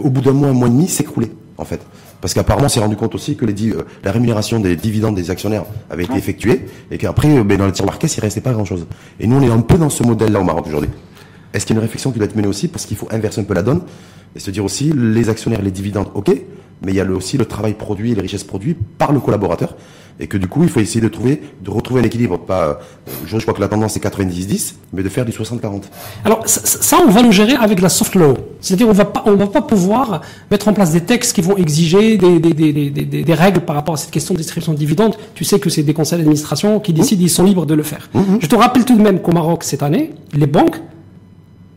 au bout d'un mois, un mois et demi, s'écrouler, en fait. Parce qu'apparemment, on s'est rendu compte aussi que les, euh, la rémunération des dividendes des actionnaires avait été effectuée et qu'après, euh, ben, dans le tiroir caisse, il restait pas grand-chose. Et nous, on est un peu dans ce modèle-là au Maroc aujourd'hui. Est-ce qu'il y a une réflexion qui doit être menée aussi parce qu'il faut inverser un peu la donne et se dire aussi les actionnaires, les dividendes, ok, mais il y a aussi le travail produit et les richesses produites par le collaborateur. Et que du coup, il faut essayer de trouver, de retrouver un équilibre. Pas, je crois que la tendance est 90-10, mais de faire du 60-40. Alors, ça, on va le gérer avec la soft law. C'est-à-dire, on va pas, on va pas pouvoir mettre en place des textes qui vont exiger des, des, des, des, des règles par rapport à cette question de distribution de dividendes. Tu sais que c'est des conseils d'administration qui décident, ils sont libres de le faire. Mmh, mmh. Je te rappelle tout de même qu'au Maroc, cette année, les banques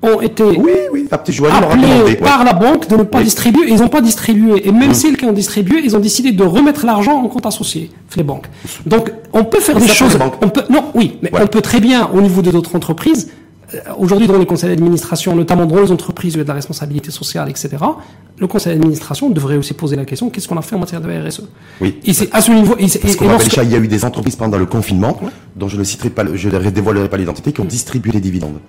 ont été oui, oui, appelés par la banque de ne pas distribuer. Ils n'ont pas distribué. Et même mmh. s'ils ont distribué, ils ont décidé de remettre l'argent en compte associé, les banques. Donc, on peut faire des choses. On peut, non, oui, mais on peut très bien, au niveau de d'autres entreprises, euh, aujourd'hui dans les conseils d'administration, notamment dans les entreprises où il y a de la responsabilité sociale, etc., le conseil d'administration devrait aussi poser la question qu'est-ce qu'on a fait en matière de RSE Oui. Et c'est à ce niveau. Et Parce qu'on il y a eu des entreprises pendant le confinement, dont je ne citerai pas, je ne dévoilerai pas l'identité, qui ont distribué les dividendes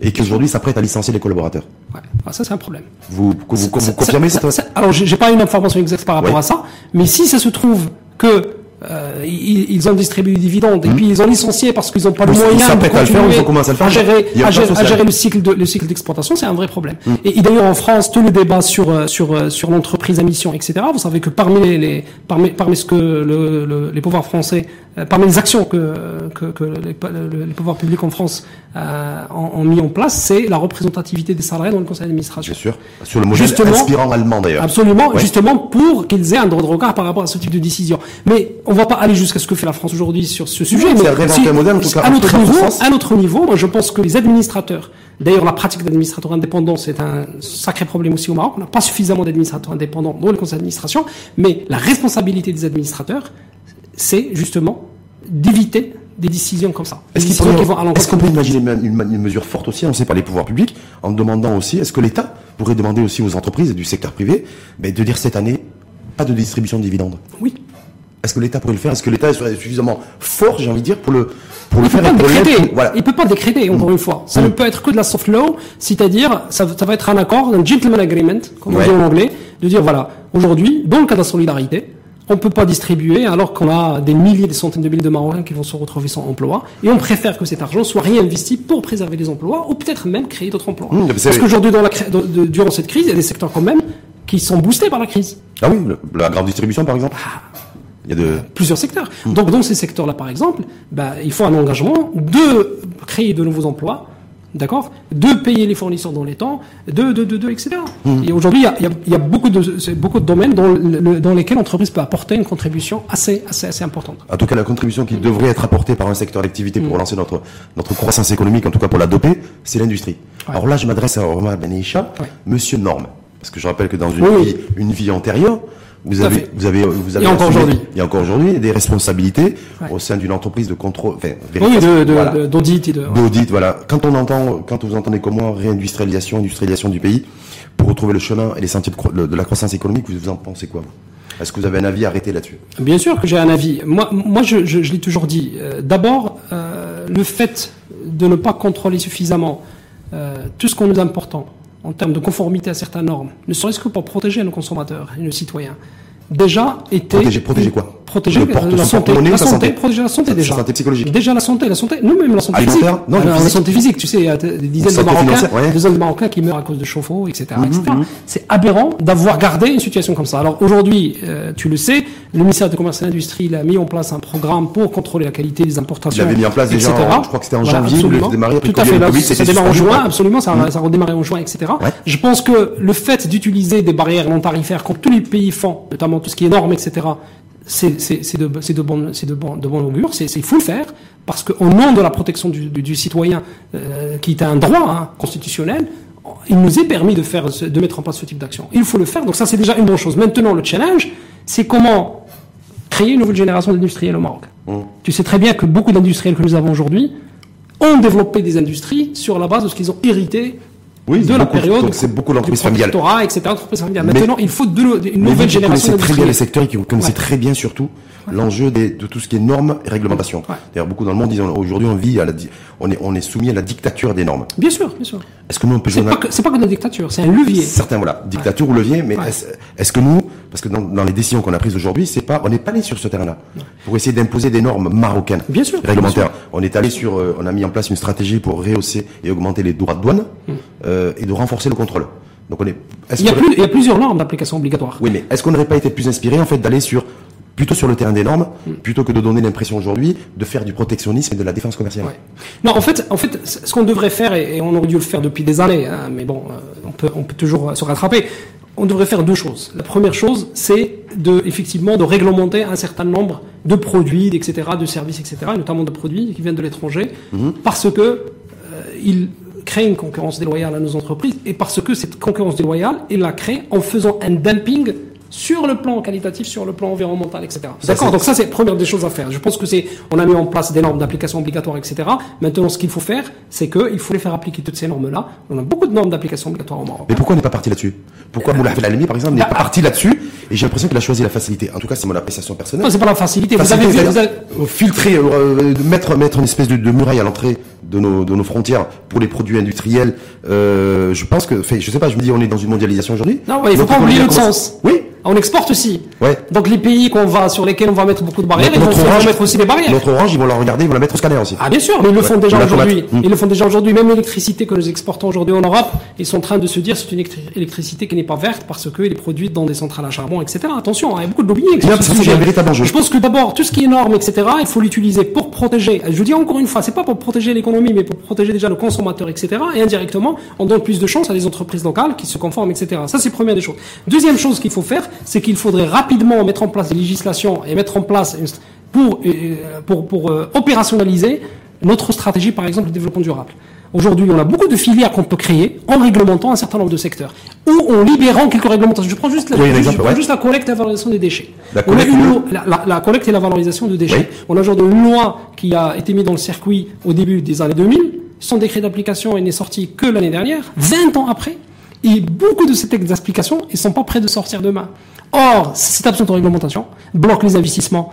et qu'aujourd'hui s'apprête à licencier les collaborateurs. Ouais. Ah, ça c'est un problème. Vous, vous, confirmez ça, Alors j'ai pas une information exacte par rapport à ça, mais si ça se trouve que euh, ils, ils, ont distribué des dividendes et hmm. puis ils ont licencié parce qu'ils n'ont pas le moyen de continuer à, gérer, à, gérer, le cycle de le cycle d'exploitation, c'est un vrai problème. Hmm. Et, d'ailleurs en France, tout le débat sur euh, sur euh, sur l'entreprise à mission, etc. Vous savez que parmi les, les parmi parmi ce que le, le, les pouvoirs français euh, parmi les actions que, que, que les, pouvoirs publics en France euh, ont, mis en place, c'est la représentativité des salariés dans le conseil d'administration. Bien sûr, sur le modèle inspirant allemand d'ailleurs. Absolument, justement pour qu'ils aient un droit de regard par rapport à ce type de décision. Mais on va pas aller jusqu'à ce que fait la France aujourd'hui sur ce sujet. mais un modèle, en tout cas, à notre niveau, à notre niveau, moi je pense que les administrateurs D'ailleurs, la pratique d'administrateur indépendant, c'est un sacré problème aussi au Maroc. On n'a pas suffisamment d'administrateurs indépendants dans le conseil d'administration, mais la responsabilité des administrateurs, c'est justement d'éviter des décisions comme ça. Est-ce qu'on peut imaginer une, mesure forte aussi, on sait par les pouvoirs publics, en demandant aussi, est-ce que l'État pourrait demander aussi aux entreprises et du secteur privé ben, de dire cette année, pas de distribution de dividendes? Oui. Est-ce que l'État pourrait le faire? Est-ce que l'État est suffisamment fort, j'ai envie de dire, pour le, pour le faire pas décréter. Voilà. Il peut pas décréter, encore une fois. Ça ne mm. peut être que de la soft law, c'est-à-dire, ça, ça, va être un accord, un gentleman agreement, comme on dit en anglais, de dire, voilà, aujourd'hui, dans le cas de la solidarité, on ne peut pas distribuer alors qu'on a des milliers, des centaines de milliers de Marocains qui vont se retrouver sans emploi. Et on préfère que cet argent soit réinvesti pour préserver les emplois ou peut-être même créer d'autres emplois. Mmh, Parce qu'aujourd'hui, dans la, durant cette crise, il y a des secteurs quand même qui sont boostés par la crise. Ah oui, la grande distribution par exemple ah. Il y a de... Plusieurs secteurs. Mmh. Donc dans ces secteurs-là, par exemple, bah, il faut un engagement de créer de nouveaux emplois, d'accord, de payer les fournisseurs dans les temps, de, de, de, de etc. Mmh. Et aujourd'hui, il y a, y a, beaucoup de, beaucoup de domaines dans, le, dans lesquels l'entreprise peut apporter une contribution assez, assez, assez importante. En tout cas, la contribution qui devrait être apportée par un secteur d'activité pour mmh. lancer notre, notre croissance économique, en tout cas pour la doper, c'est l'industrie. Alors là, je m'adresse à Omar Benisha, monsieur Norme. Parce que je rappelle que dans une, vie, une vie antérieure, vous avez, vous avez, vous avez, encore aujourd'hui, il y a encore aujourd'hui des responsabilités au sein d'une entreprise de contrôle, enfin, oui, de, d'audit et de. D'audit, voilà. Quand on entend, quand vous entendez comment réindustrialisation, industrialisation du pays, pour retrouver le chemin et les sentiers de, la croissance économique, vous en pensez quoi Est-ce que vous avez un avis arrêté là-dessus? Bien sûr que j'ai un avis. Moi, moi, je, je, je l'ai toujours dit. Euh, d'abord, euh, le fait de ne pas contrôler suffisamment euh, tout ce qu'on nous important en termes de conformité à certaines normes, ne serait-ce que pour protéger nos consommateurs et nos citoyens, déjà était... Protéger, protéger quoi? Protéger la santé, la santé, protéger la santé déjà. La santé psychologique. Déjà la santé, la santé, nous même la santé physique. Non, la santé physique. Tu sais, il y a des dizaines de Marocains, des dizaines de Marocains qui meurent à cause de chauffe-eau, etc., etc. C'est aberrant d'avoir gardé une situation comme ça. Alors aujourd'hui, euh, tu le sais, le ministère de Commerce et d'Industrie a mis en place un programme pour contrôler la qualité des importations. Il avait mis en place déjà, je crois que c'était en janvier, absolument. démarré. Tout à fait. ça démarre en juin, absolument. Ça, ça a redémarré en juin, etc. Je pense que le fait d'utiliser des barrières non tarifaires comme tous les pays font, notamment tout ce qui est normes, etc c'est de, de, bon, de, bon, de bon augure, il faut le faire, parce qu'au nom de la protection du, du, citoyen, euh, qui est un droit hein, constitutionnel, il nous est permis de, faire, de mettre en place ce type d'action. Il faut le faire, donc ça c'est déjà une bonne chose. Maintenant, le challenge, c'est comment créer une nouvelle génération d'industriels au Maroc. Mmh. Tu sais très bien que beaucoup d'industriels que nous avons aujourd'hui ont développé des industries sur la base de ce qu'ils ont hérité oui, de la période. Donc c'est beaucoup l'entreprise familiale. etc. Entreprise familiale. Maintenant, il faut de, une nouvelle génération. Vous très bien les secteurs et vous connaissez très bien surtout l'enjeu de tout ce qui est normes et réglementations. D'ailleurs, beaucoup dans le monde disent aujourd'hui on vit à la, on est, on est soumis à la dictature des normes. Bien sûr, bien sûr. Est-ce que nous on peut C'est pas, que, pas que de la dictature, c'est un levier. Certains voilà, dictature ou levier, mais est-ce, que nous, parce que dans, dans les décisions qu'on a prises aujourd'hui, c'est pas, on n'est pas allé sur ce terrain-là pour essayer d'imposer des normes marocaines, bien sûr, réglementaires. On est allé sur, euh, on a mis en place une stratégie pour rehausser et augmenter les droits de douane mm. euh, et de renforcer le contrôle. Donc on est. il, y a plus, il y a plusieurs normes d'application obligatoire. Oui, mais est-ce qu'on n'aurait pas été plus inspiré en fait d'aller sur plutôt sur le terrain des normes, mm. plutôt que de donner l'impression aujourd'hui de faire du protectionnisme et de la défense commerciale. Non, en fait, en fait, ce qu'on devrait faire, et on aurait dû le faire depuis des années, hein, mais bon, euh, on peut, on peut toujours se rattraper. On devrait faire deux choses. La première chose, c'est de, effectivement, de réglementer un certain nombre de produits, etc., de services, etc., notamment de produits qui viennent de l'étranger, mm-hmm. parce que euh, ils créent une concurrence déloyale à nos entreprises, et parce que cette concurrence déloyale, ils la créent en faisant un dumping sur le plan qualitatif, sur le plan environnemental, etc. D'accord Donc ça, c'est la première des choses à faire. Je pense que c'est, on a mis en place des normes d'application obligatoires, etc. Maintenant, ce qu'il faut faire, c'est qu'il faut les faire appliquer toutes ces normes-là. On a beaucoup de normes d'application obligatoire au Maroc. Mais pourquoi on n'est pas parti là-dessus? Pourquoi ouais. Moulay par exemple, n'est bah, pas parti là-dessus? Et j'ai l'impression qu'il a choisi la facilité. En tout cas, c'est mon appréciation personnelle. Non, c'est pas la facilité. vous avez vu, filtrer, euh, mettre, mettre une espèce de, muraille à l'entrée de nos, de nos frontières pour les produits industriels. Euh, je pense que, fait, je sais pas, je me dis, on est dans une mondialisation aujourd'hui. Non, ouais, il faut pas oublier a sens. Oui. On exporte aussi. Ouais. Donc les pays qu'on va, sur lesquels on va mettre beaucoup de barrières, ils vont orange- mettre aussi des barrières. Notre orange, ils vont la regarder, ils vont la mettre au scanner aussi. Ah bien sûr, mais ils le font Ouais. déjà aujourd'hui. Mm. Ils le font déjà aujourd'hui. Même l'électricité que nous exportons aujourd'hui en Europe, ils sont en train de se dire c'est une électri- électricité qui n'est pas verte parce qu'elle est produite dans des centrales à charbon, etc. Attention, hein, il y a beaucoup de lobbying. Bien, ce sujet. un. Je pense que d'abord, tout ce qui est normes, etc., il faut l'utiliser pour protéger. Je dis encore une fois, c'est pas pour protéger l'économie, mais pour protéger déjà le consommateur, etc. Et indirectement, on donne plus de chance à des entreprises locales qui se conforment, etc. Ça, c'est première des choses. Deuxième chose qu'il faut faire, c'est qu'il faudrait rapidement mettre en place des législations et mettre en place pour, euh, pour, pour euh, opérationnaliser notre stratégie, par exemple, de développement durable. Aujourd'hui, on a beaucoup de filières qu'on peut créer en réglementant un certain nombre de secteurs ou en libérant quelques réglementations. Je prends juste la, Oui, juste- exemple, je prends ouais. juste la collecte et la valorisation des déchets. La on a collecte, une oui. loi- la, la- la collecte et la valorisation de déchets. Oui. On a aujourd'hui une loi qui a été mise dans le circuit au début des années 2000. Son décret d'application n'est sorti que l'année dernière, 20 ans après. Et beaucoup de ces textes d'application, ils sont pas prêts de sortir demain. Or, cette absence de réglementation bloque les investissements,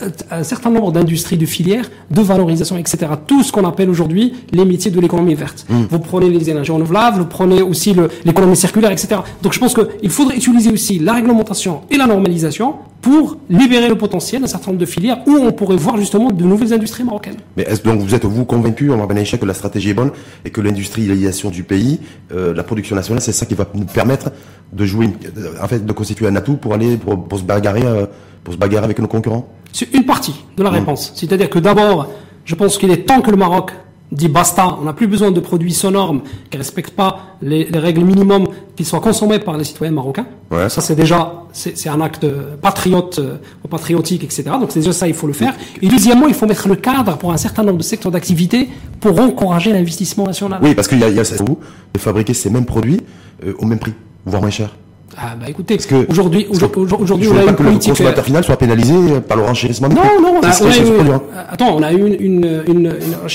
f- un certain nombre d'industries, de filières, de valorisation, etc. Tout ce qu'on appelle aujourd'hui les métiers de l'économie verte. Vous prenez les énergies renouvelables, vous prenez aussi l'économie circulaire, etc. Donc je pense qu'il faudrait utiliser aussi la réglementation et la normalisation pour libérer le potentiel d'un certain nombre de filières où on pourrait voir justement de nouvelles industries marocaines. Mais est-ce donc vous êtes vous convaincu, on va Ben Aïcha, que la stratégie est bonne et que l'industrialisation du pays, euh, la production nationale, c'est ça qui va nous permettre de jouer, euh, en fait, de constituer un atout pour aller pour, pour se bagarrer, euh, pour se bagarrer avec nos concurrents? C'est une partie de la réponse. C'est-à-dire que d'abord, je pense qu'il est temps que le Maroc dit basta, on n'a plus besoin de produits sans normes qui ne respectent pas les, les règles minimum qui soient consommées par les citoyens marocains. Ouais. Ça, c'est déjà, c'est un acte patriote, euh, patriotique, etc. Donc c'est déjà ça, il faut le faire. Et deuxièmement, il faut mettre le cadre pour un certain nombre de secteurs d'activité pour encourager l'investissement national. Oui, parce qu'il y a, il y a de fabriquer ces mêmes produits euh, au même prix, voire moins cher. Ah bah écoutez, Parce que aujourd'hui, aujourd'hui, on a pas une que le politique. euh, consommateur final soit pénalisé par le renchérissement des Non, non, on a, on que a ça se eu, produit, hein. attends, on a eu une, une, une,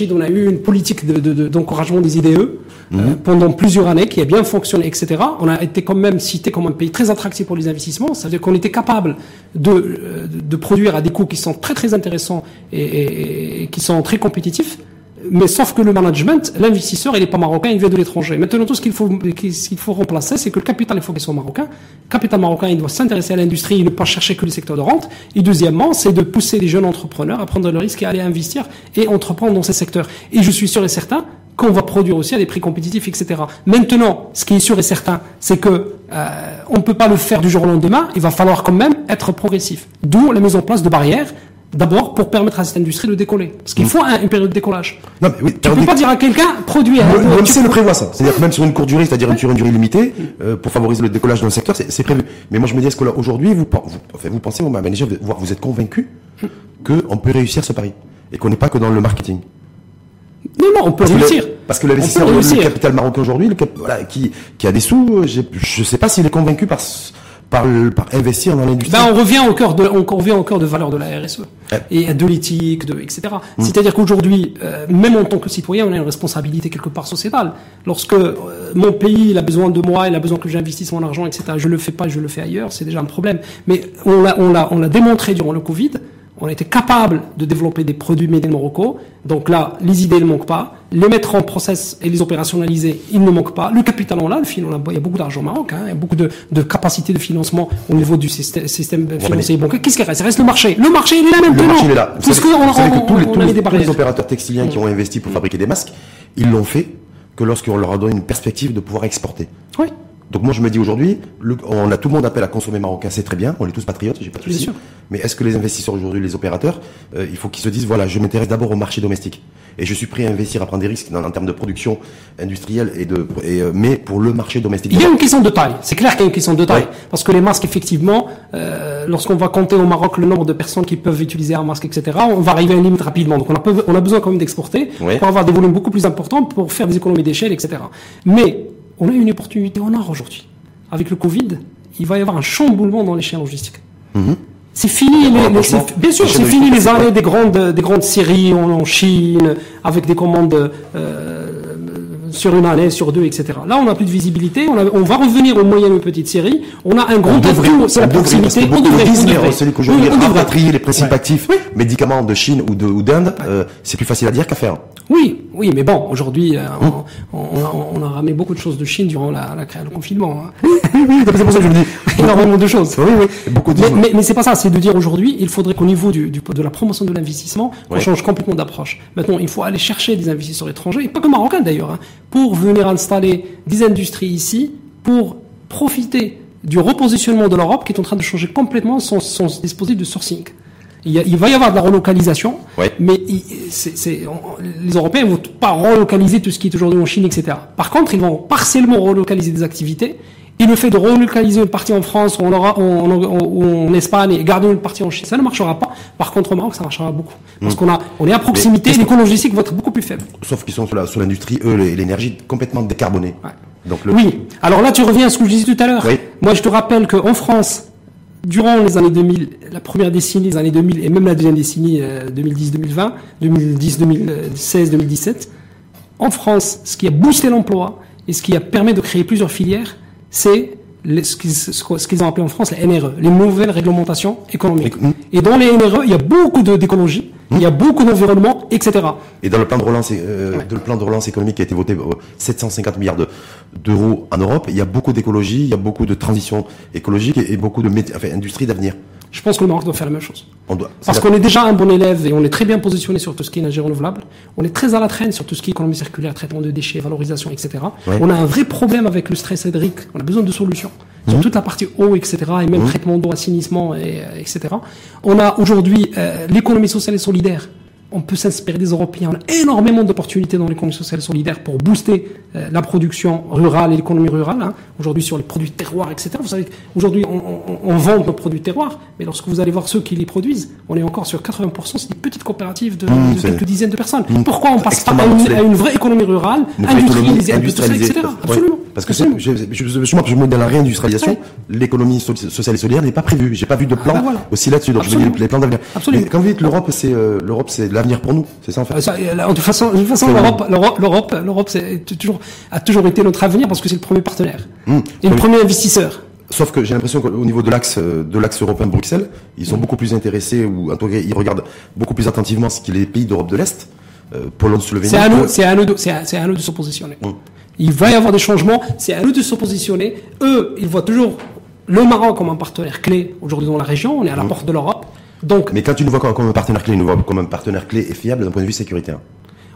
une- on a eu une politique de, de, de- d'encouragement des IDE euh, Mhm. pendant plusieurs années qui a bien fonctionné, etc. On a été quand même cité comme un pays très attractif pour les investissements. Ça veut dire qu'on était capable de, euh, de, de produire à des coûts qui sont très très intéressants et, et- et qui sont très compétitifs. Mais sauf que le management, l'investisseur, il n'est pas marocain, il vient de l'étranger. Maintenant, tout ce qu'il faut, ce qu'il faut remplacer, c'est que le capital, il faut qu'il soit marocain. Le capital marocain, il doit s'intéresser à l'industrie et ne pas chercher que les secteurs de rente. Et deuxièmement, c'est de pousser les jeunes entrepreneurs à prendre le risque et à aller investir et entreprendre dans ces secteurs. Et je suis sûr et certain qu'on va produire aussi à des prix compétitifs, etc. Maintenant, ce qui est sûr et certain, c'est que euh, on ne peut pas le faire du jour au lendemain. Il va falloir quand même être progressif. D'où la mise en place de barrières. D'abord, pour permettre à cette industrie de décoller. Parce qu'il faut un- une période de décollage. Non, mais oui, Tu peux pas dire à quelqu'un, Le- L'OMC le prévoit ça. C'est-à-dire que même sur une courte durée, c'est-à-dire sur une durée limitée, euh, pour favoriser le décollage dans le secteur, c'est prévu. Mais moi, je me dis, est-ce que là, aujourd'hui, vous, vous, enfin, vous pensez, vous, manager, voire vous êtes convaincu qu'on peut réussir ce pari et qu'on n'est pas que dans le marketing? Non, non, on peut Parce que le- réussir. Parce que l'investisseur, le, réussir. capital marocain aujourd'hui, cap- voilà, qui, qui a des sous, euh, je ne sais pas s'il est convaincu par, s- par, le- par investir dans l'industrie. Ben, on revient au cœur de, on revient au cœur de valeur de la RSE. Ouais. Et de l'éthique, de, etc. Mm. C'est-à-dire qu'aujourd'hui, euh, même en tant que citoyen, on a une responsabilité quelque part sociétale. Lorsque euh, mon pays, il a besoin de moi, il a besoin que j'investisse mon argent, etc. Je le fais pas, je le fais ailleurs, c'est déjà un problème. Mais on l'a, on l'a, on l'a démontré durant le Covid. On a été capable de développer des produits made in Morocco. Donc là, les idées ne manquent pas. Les mettre en process et les opérationnaliser, ils ne manquent pas. Le capital, on l'a. Le fin- on a, il y a beaucoup d'argent au Maroc. Hein, il y a beaucoup de, de capacités de financement au niveau du système, système financier bancaire. Qu'est-ce qui reste? Il reste le marché. Le marché, il est là maintenant. Le marché il est là. Vous savez, on, vous savez on- que tous les, tous les- tous opérateurs textiliens qui ont investi pour fabriquer des masques, ils l'ont fait que lorsqu'on leur a donné une perspective de pouvoir exporter. Oui. Donc moi je me dis aujourd'hui, on a tout le monde appelle à consommer marocain, c'est très bien, on est tous patriotes, j'ai pas de souci. Mais est-ce que les investisseurs aujourd'hui, les opérateurs, euh, il faut qu'ils se disent voilà, je m'intéresse d'abord au marché domestique et je suis prêt à investir, à prendre des risques dans- en termes de production industrielle et de, et, euh, mais pour le marché domestique. Il y a une question de taille. C'est clair qu'il y a une question de taille. Ouais. Parce que les masques, effectivement, euh, lorsqu'on va compter au Maroc le nombre de personnes qui peuvent utiliser un masque, etc., on va arriver à une limite rapidement. Donc on a, peu- on a besoin quand même d'exporter Ouais. pour avoir des volumes beaucoup plus importants pour faire des économies d'échelle, etc. Mais on a une opportunité en or aujourd'hui. Avec le Covid, il va y avoir un chamboulement dans les chaînes logistiques. C'est fini, les, les- bien sûr, c'est fini les années des grandes, des grandes séries en, en Chine, avec des commandes euh, sur une année, sur deux, etc. Là, on n'a plus de visibilité, on, a- on va revenir aux moyennes et petites séries, on a un devrait, atout, c'est la proximité, on devrait, on devrait. celui qu'aujourd'hui rapatrier les principes Ouais. actifs médicaments de Chine ou de ou d'Inde, euh, c'est plus facile à dire qu'à faire. Oui, oui, mais bon, aujourd'hui, euh, on, on, on, a ramené beaucoup de choses de Chine durant la, la, le confinement. Hein. Oui, oui, c'est pour ça que je me dis. Énormément de choses. Oui, oui, beaucoup de mais, mais, mais c'est pas ça, c'est de dire aujourd'hui, il faudrait qu'au niveau du, du, de la promotion de l'investissement, on change complètement d'approche. Maintenant, il faut aller chercher des investisseurs étrangers, et pas que marocains d'ailleurs, hein, pour venir installer des industries ici, pour profiter du repositionnement de l'Europe qui est en train de changer complètement son, son dispositif de sourcing. Il, y a, il, va y avoir de la relocalisation, ouais. mais c'est, c'est, les Européens ne vont pas relocaliser tout ce qui est aujourd'hui en Chine, etc. Par contre, ils vont partiellement relocaliser des activités. Et le fait de relocaliser une partie en France ou en, en, en, Espagne et garder une partie en Chine, ça ne marchera pas. Par contre, au Maroc, ça marchera beaucoup. Parce mmh. qu'on a, on est à proximité, les coûts logistiques vont être beaucoup plus faibles. Sauf qu'ils sont sur, la, sur l'industrie, eux, l'énergie complètement décarbonée. Ouais. Donc le... Oui. Alors là, tu reviens à ce que je disais tout à l'heure. Oui. Moi, je te rappelle qu'en France, durant les années 2000, la première décennie, les années 2000 et même la deuxième décennie, euh, 2010-2020, 2010-2016-2017, en France, ce qui a boosté l'emploi et ce qui a permis de créer plusieurs filières, c'est ce qu'ils ont appelé en France les NRE, les nouvelles réglementations économiques. Et dans les NRE, il y a beaucoup d'écologie, il y a beaucoup d'environnement, etc. Et dans le plan de relance, euh, ouais. le plan de relance économique qui a été voté, 750 milliards d'euros en Europe, il y a beaucoup d'écologie, il y a beaucoup de transition écologique et, et beaucoup de enfin, industrie d'avenir. Je pense que le Maroc doit faire la même chose. On doit. Parce qu'on est déjà un bon élève et on est très bien positionné sur tout ce qui est énergie renouvelable. On est très à la traîne sur tout ce qui est économie circulaire, traitement de déchets, valorisation, etc. Ouais. On a un vrai problème avec le stress hydrique. On a besoin de solutions sur mmh. toute la partie eau, etc. Et même mmh. traitement d'eau, assainissement, et, etc. On a aujourd'hui euh, l'économie sociale et solidaire on peut s'inspirer des Européens. On a énormément d'opportunités dans l'économie sociale et solidaire pour booster euh, la production rurale et l'économie rurale. Hein. Aujourd'hui, sur les produits terroirs, etc. Vous savez aujourd'hui, on, on, on, vend nos produits terroirs, mais lorsque vous allez voir ceux qui les produisent, on est encore sur 80%, c'est des petites coopératives de, mmh, de quelques dizaines de personnes. Pourquoi on passe pas à une, à une, vraie économie rurale, industrialisée, industrialisée, etc. Absolument. Parce que je, je, je, me dans la réindustrialisation, l'économie sociale et solidaire n'est pas prévue. J'ai pas vu de plan ah aussi là-dessus. Donc je me dis les plans d'avenir. Absolument. Quand vous dites l'Europe, c'est euh, l'Europe, c'est l'avenir pour nous. C'est ça en fait? De toute façon, de toute façon, l'Europe, l'Europe, l'Europe, c'est toujours a toujours été notre avenir parce que c'est le premier partenaire mmh. et le premier investisseur. Sauf que j'ai l'impression qu'au niveau de l'axe de l'axe européen de Bruxelles, ils sont mmh. beaucoup plus intéressés ou en tout cas ils regardent beaucoup plus attentivement ce qui est les pays d'Europe de l'Est, euh, Pologne, Slovénie. C'est à nous, c'est à nous, c'est à, à, nous de se positionner. Il va y avoir des changements, c'est à nous de se positionner. Eux, ils voient toujours le Maroc comme un partenaire clé aujourd'hui dans la région. On est à la mmh. porte de l'Europe. Donc, mais quand tu nous vois comme, un partenaire clé, nous vois comme un partenaire clé et fiable d'un point de vue sécuritaire.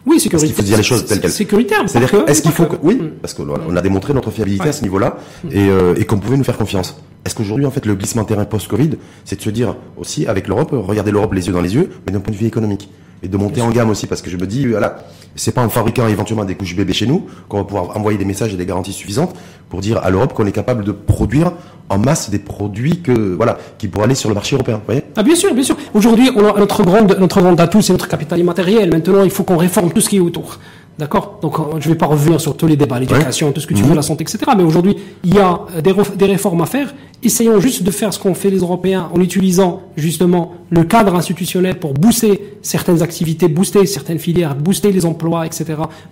Oui, sécuritaire. Il faut dire les choses telles quelles. Sécuritaire. C'est-à-dire, est-ce qu'il faut que, oui, parce que voilà, on a démontré notre fiabilité Ouais. à ce niveau-là et, euh, et qu'on pouvait nous faire confiance. Est-ce qu'aujourd'hui, en fait, le glissement terrain post-Covid, c'est de se dire aussi avec l'Europe, regarder l'Europe les yeux dans les yeux, mais d'un point de vue économique. Et de monter en gamme aussi parce que je me dis voilà c'est pas en fabriquant éventuellement des couches bébés chez nous qu'on va pouvoir envoyer des messages et des garanties suffisantes pour dire à l'Europe qu'on est capable de produire en masse des produits que voilà qui pourraient aller sur le marché européen vous voyez? Ah bien sûr bien sûr. Aujourd'hui notre grande notre grande atout c'est notre capital immatériel. Maintenant il faut qu'on réforme tout ce qui est autour D'accord Donc, je ne vais pas revenir sur tous les débats, l'éducation, ouais. tout ce que tu mmh. veux, la santé, etc. Mais aujourd'hui, il y a des, des, réformes à faire. Essayons juste de faire ce qu'ont fait les Européens en utilisant justement le cadre institutionnel pour booster certaines activités, booster certaines filières, booster les emplois, etc.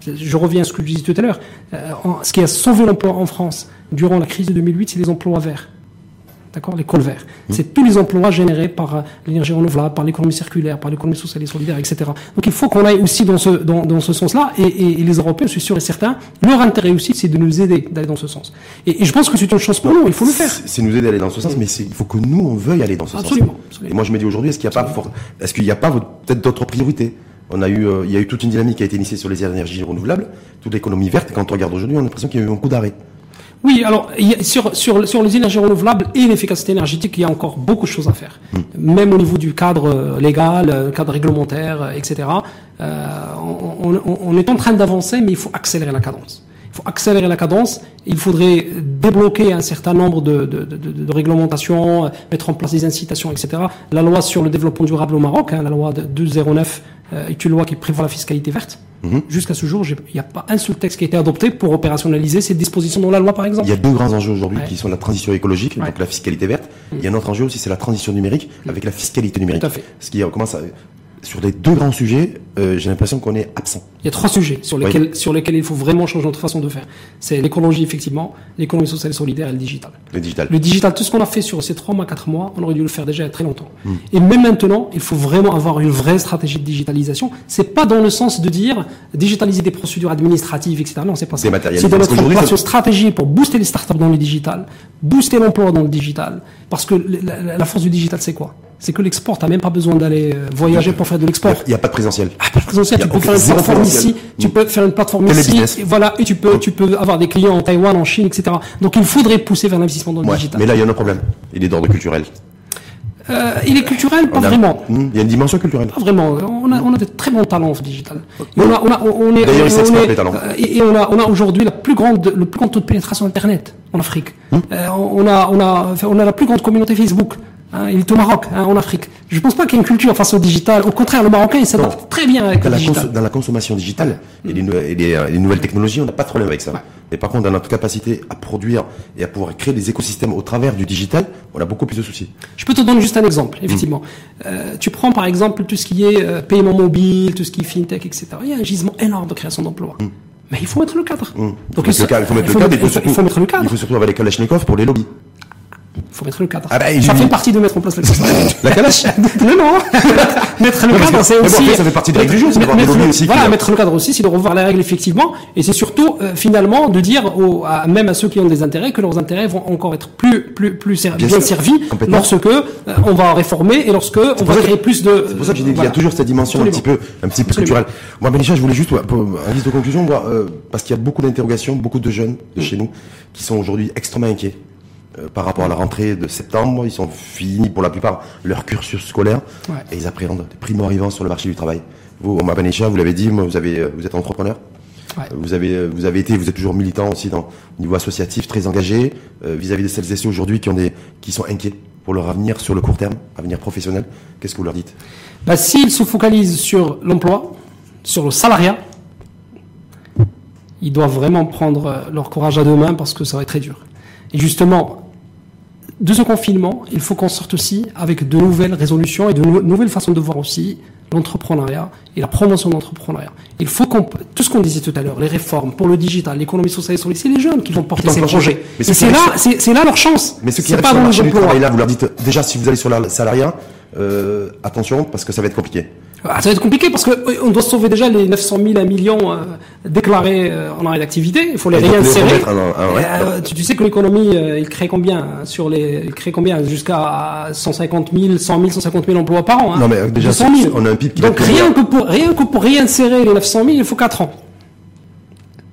Je reviens à ce que je disais tout à l'heure. Euh, ce qui a sauvé l'emploi en France durant la crise de 2008, c'est les emplois verts d'accord, les cols verts. Mmh. C'est tous les emplois générés par euh, l'énergie renouvelable, par l'économie circulaire, par l'économie sociale et solidaire, etc. Donc il faut qu'on aille aussi dans ce, dans, dans ce sens-là, et, et, et, les Européens, je suis sûr et certain, leur intérêt aussi, c'est de nous aider d'aller dans ce sens. Et, et, je pense que c'est une chance pour nous, il faut le faire. C'est nous aider à aller dans ce sens, mais il faut que nous, on veuille aller dans ce absolument, sens. Absolument. Et moi, je me dis aujourd'hui, est-ce qu'il n'y a pas, est-ce qu'il n'y a pas peut-être d'autres priorités? On a eu, euh, il y a eu toute une dynamique qui a été initiée sur les énergies renouvelables, toute l'économie verte. Et quand on regarde aujourd'hui, on a l'impression qu'il y a eu un coup d'arrêt. Oui, alors sur, sur, sur les énergies renouvelables et l'efficacité énergétique, il y a encore beaucoup de choses à faire. Mmh. Même au niveau du cadre légal, cadre réglementaire, etc. Euh, on, on, on, est en train d'avancer, mais il faut accélérer la cadence. Il faut accélérer la cadence. Il faudrait débloquer un certain nombre de, de, de, de, réglementations, mettre en place des incitations, etc. La loi sur le développement durable au Maroc, hein, la loi de 209, euh, est une loi qui prévoit la fiscalité verte. Mmh. Jusqu'à ce jour, il n'y a pas un seul texte qui a été adopté pour opérationnaliser ces dispositions dans la loi, par exemple. Il y a deux grands enjeux aujourd'hui ouais. qui sont la transition écologique, ouais. donc la fiscalité verte. Mmh. Il y a un autre enjeu aussi, c'est la transition numérique mmh. avec la fiscalité numérique. Tout à fait. Ce qui commence à sur les deux grands sujets, euh, j'ai l'impression qu'on est absent. Il y a trois sujets sur lesquels, sur lesquels il faut vraiment changer notre façon de faire. C'est l'écologie, effectivement, l'économie sociale et solidaire et le digital. Le digital. Le digital, tout ce qu'on a fait sur ces trois mois, quatre mois, on aurait dû le faire déjà il y a très longtemps. Hmm. Et même maintenant, il faut vraiment avoir une vraie stratégie de digitalisation. C'est pas dans le sens de dire digitaliser des procédures administratives, etc. Non, c'est pas ça. C'est place une stratégie pour booster les startups dans le digital, booster l'emploi dans le digital. Parce que la force du digital, c'est quoi? C'est que l'export, t'as même pas besoin d'aller euh, voyager pour faire de l'export. Il n'y a, pas de présentiel. Ah, pas de présentiel. Tu peux faire une plateforme ici. Tu peux faire une plateforme ici. Et voilà. Et tu peux, tu peux avoir des clients en Taïwan, en Chine, etc. Donc il faudrait pousser vers l'investissement dans le digital. Mais là, il y a un problème. Il est d'ordre culturel. Euh, il est culturel, pas vraiment. Hmm, il y a une dimension culturelle. Pas vraiment. On a, on a de très bons talents au digital. Et on a, on a, on est, D'ailleurs, on, est, les talents. Euh, et on a, on a aujourd'hui la plus grande, le plus grand taux de pénétration Internet en Afrique. Euh, on a, on a, on a la plus grande communauté Facebook. Hein, il est au Maroc, hein, en Afrique. Je ne pense pas qu'il y ait une culture face au digital. Au contraire, le Marocain, il s'adapte très bien avec dans le digital. dans la consommation digitale et, les, les, nouvelles technologies, on n'a pas de problème avec ça. Mais par contre, dans notre capacité à produire et à pouvoir créer des écosystèmes au travers du digital, on a beaucoup plus de soucis. Je peux te donner juste un exemple, effectivement. Mm. Euh, tu prends par exemple tout ce qui est euh, paiement mobile, tout ce qui est fintech, etc. Il y a un gisement énorme de création d'emplois. Mm. Mais il faut mettre le cadre. Mm. Donc, il, faut, il, faut, mettre le cadre, il faut, mettre le cadre. Il faut surtout avoir les Kalachnikov pour les lobbies. Il faut mettre le cadre. Ah bah, ça fait partie de mettre en place le cadre. la calache Non, non. mettre le cadre, c'est aussi. ça fait partie des règles du jeu, c'est mettre, le, aussi. Voilà, mettre le cadre aussi, c'est de revoir les règles effectivement, et c'est surtout euh, finalement de dire aux, à, même à ceux qui ont des intérêts que leurs intérêts vont encore être plus plus plus bien, servis lorsque euh, on va réformer et lorsque on va créer plus de. C'est pour ça que j'ai dit qu'il y a toujours cette dimension un petit peu un petit peu culturelle. Moi, Benisha, je voulais juste un liste de conclusion, euh, parce qu'il y a beaucoup d'interrogations, beaucoup de jeunes de chez nous qui sont aujourd'hui extrêmement inquiets euh, par rapport à la rentrée de septembre. Ils sont finis pour la plupart leur cursus scolaire et ils appréhendent des primo-arrivants sur le marché du travail. Vous, Mabanesha, vous l'avez dit, vous, avez, euh, vous êtes entrepreneur. Vous avez, euh, vous avez été, vous êtes toujours militant aussi dans au niveau associatif, très engagé vis-à-vis de celles et ceux aujourd'hui qui ont des, qui sont inquiets pour leur avenir sur le court terme, avenir professionnel. Qu'est-ce que vous leur dites? Bah, S'ils se focalisent sur l'emploi, sur le salariat, ils doivent vraiment prendre leur courage à deux mains parce que ça va être très dur. Et justement, de ce confinement, il faut qu'on sorte aussi avec de nouvelles résolutions et de nouvelles façons de voir aussi l'entrepreneuriat et la promotion de l'entrepreneuriat. Il faut qu'on, tout ce qu'on disait tout à l'heure, les réformes pour le digital, l'économie sociale et solidaire, c'est les jeunes qui vont porter ces projets. Mais c'est là, c'est là leur chance. Mais ce qui pas sur le marché du travail là, vous leur dites déjà si vous allez sur le salariat, euh, attention parce que ça va être compliqué. Ah, ça va être compliqué parce qu'on euh, doit sauver déjà les 900 000, 1 million euh, déclarés euh, en arrêt d'activité. Il faut les réinsérer. tu, sais que l'économie, il crée combien hein, sur les, il crée combien jusqu'à 150 000, 100 000, 150 000 emplois par an. Hein, non mais déjà, on a un PIB qui Donc rien que pour rien que pour réinsérer les 900 000, il faut 4 ans. Ah non, on insère à de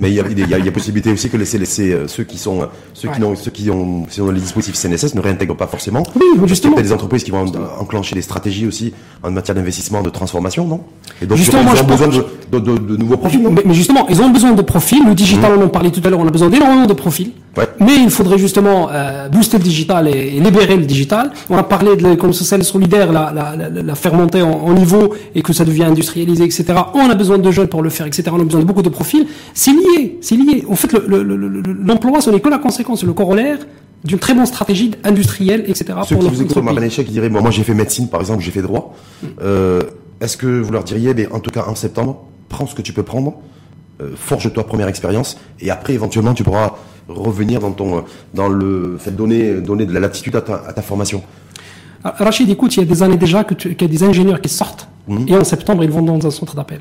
Mais il y a, il y a, il y a possibilité aussi que laisser, laisser euh, ceux qui sont, ceux qui ont, ceux qui ont, qui ont les dispositifs CNSS ne réintègrent pas forcément. Oui, justement. Il y a des entreprises qui vont enclencher des stratégies aussi en matière d'investissement, de transformation, non? Et donc, justement, ils ont besoin de, de, de, de, nouveaux profils. Mais, justement, ils ont besoin de profils. Le digital, mmh. on en parlait tout à l'heure, on a besoin d'énormément de profils. Ouais. Mais il faudrait justement euh, booster le digital et, libérer le digital. On a parlé de l'économie sociale solidaire, la, la, la, la faire monter en, en, niveau et que ça devient industrialisé, etc. On a besoin de jeunes pour le faire, etc. On a besoin de beaucoup de profils. C'est lié, c'est lié. En fait, l'emploi, ce n'est que la conséquence, le corollaire d'une très bonne stratégie industrielle, etc. Ceux pour qui vous écoutent, Marvanéchek, qui dirait, moi, moi j'ai fait médecine, par exemple, j'ai fait droit. Euh, Est-ce que vous leur diriez, mais en tout cas en septembre, prends ce que tu peux prendre, euh, forge-toi première expérience, et après, éventuellement, tu pourras revenir dans ton, dans le fait donner, donner de la latitude à ta, à ta formation. Ah, Rachid, écoute, il y a des années déjà qu'il y a des ingénieurs qui sortent, mm. et en septembre, ils vont dans un centre d'appel.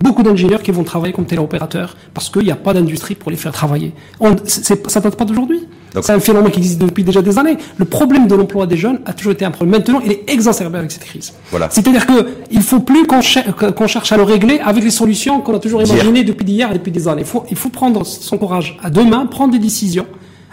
Beaucoup d'ingénieurs qui vont travailler comme téléopérateurs parce qu'il n'y a pas d'industrie pour les faire travailler. On, ça date pas d'aujourd'hui. C'est un phénomène qui existe depuis déjà des années. Le problème de l'emploi des jeunes a toujours été un problème. Maintenant, il est exacerbé avec cette crise. Voilà. C'est-à-dire qu'il ne faut plus qu'on cherche à le régler avec les solutions qu'on a toujours imaginées depuis d'hier et depuis des années. Il faut, il faut prendre son courage à deux mains, prendre des décisions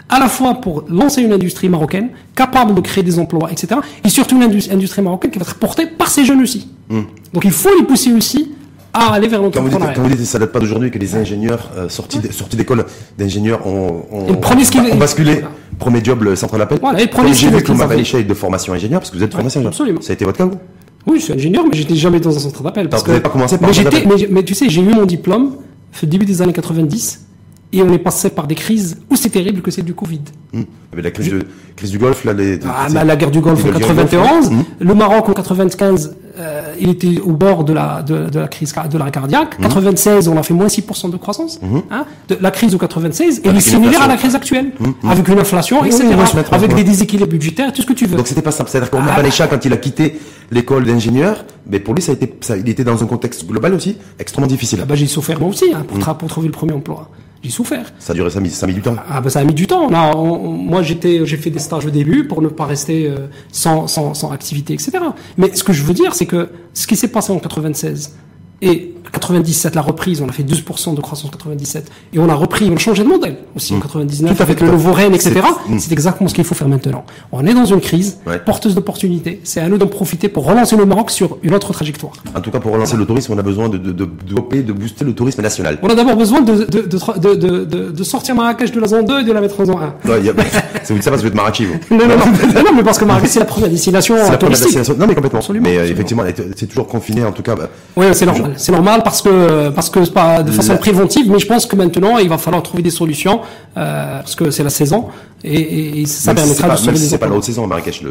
à la fois pour lancer une industrie marocaine capable de créer des emplois, etc. Et surtout une industrie marocaine qui va être portée par ces jeunes aussi. Hmm. Donc il faut les pousser aussi ah, aller vers l'entrepreneuriat. Quand vous dites, ça date pas d'aujourd'hui que les ingénieurs euh, sortis d'école d'ingénieurs ont, ont, ont, basculé. Premier job, le centre d'appel. Voilà, et premier J'ai vu que vous de formation ingénieur, parce que vous êtes formation ingénieur. Absolument. Ça a été votre cas, vous? Oui, je suis ingénieur, mais j'étais jamais dans un centre d'appel. Parce que vous n'avez pas commencé par mais, mais, mais, tu sais, j'ai eu mon diplôme, début des années 90, et on est passé par des crises aussi terribles que celle du Covid. Avec la crise, de, crise du Golfe, là, les, ah, bah, la guerre du Golfe en 91, hum. le Maroc en 95, euh, il était au bord de la, de, de la crise de la cardiaque. 96, on a fait moins 6% de croissance. Hein, de, la crise de 96 est similaire à la crise actuelle, avec une inflation, etc., avec des déséquilibres budgétaires, tout ce que tu veux. Donc c'était pas simple. C'est-à-dire qu'Omar ah. quand il a quitté l'école d'ingénieur, mais pour lui, ça a été, ça, il était dans un contexte global aussi extrêmement difficile. Ah bah, j'ai souffert moi aussi hein, pour, pour trouver le premier emploi j'ai souffert. Ça a duré, ça a, mis, ça a mis du temps. Ah ben ça a mis du temps. moi j'étais, j'ai fait des stages au début pour ne pas rester euh, sans, sans, sans activité, etc. Mais ce que je veux dire, c'est que ce qui s'est passé en 96 et 97, la reprise, on a fait 12% de croissance en 97. Et on a repris, on a changé de modèle aussi en 99 mmh. avec le nouveau Rennes, etc. Mmh. C'est exactement ce qu'il faut faire maintenant. On est dans une crise porteuse d'opportunités. C'est à nous d'en profiter pour relancer le Maroc sur une autre trajectoire. En tout cas, pour relancer le tourisme, on a besoin de, de, de, de, de booster le tourisme national. On a d'abord besoin de, de, de, de, sortir Marrakech de la zone 2 et de la mettre en zone 1. Ouais, c'est ça parce que vous êtes Marrakech, vous. Non, non, non, non, mais parce que Marrakech, c'est la première destination la touristique. Destination. Non, mais complètement. Absolument, mais effectivement, c'est toujours confiné, en tout cas. Bah, oui, c'est normal. C'est normal parce que, parce que pas de façon préventive, mais je pense que maintenant il va falloir trouver des solutions euh, parce que c'est la saison et, et ça permettra de sauver C'est pas la haute saison Marrakech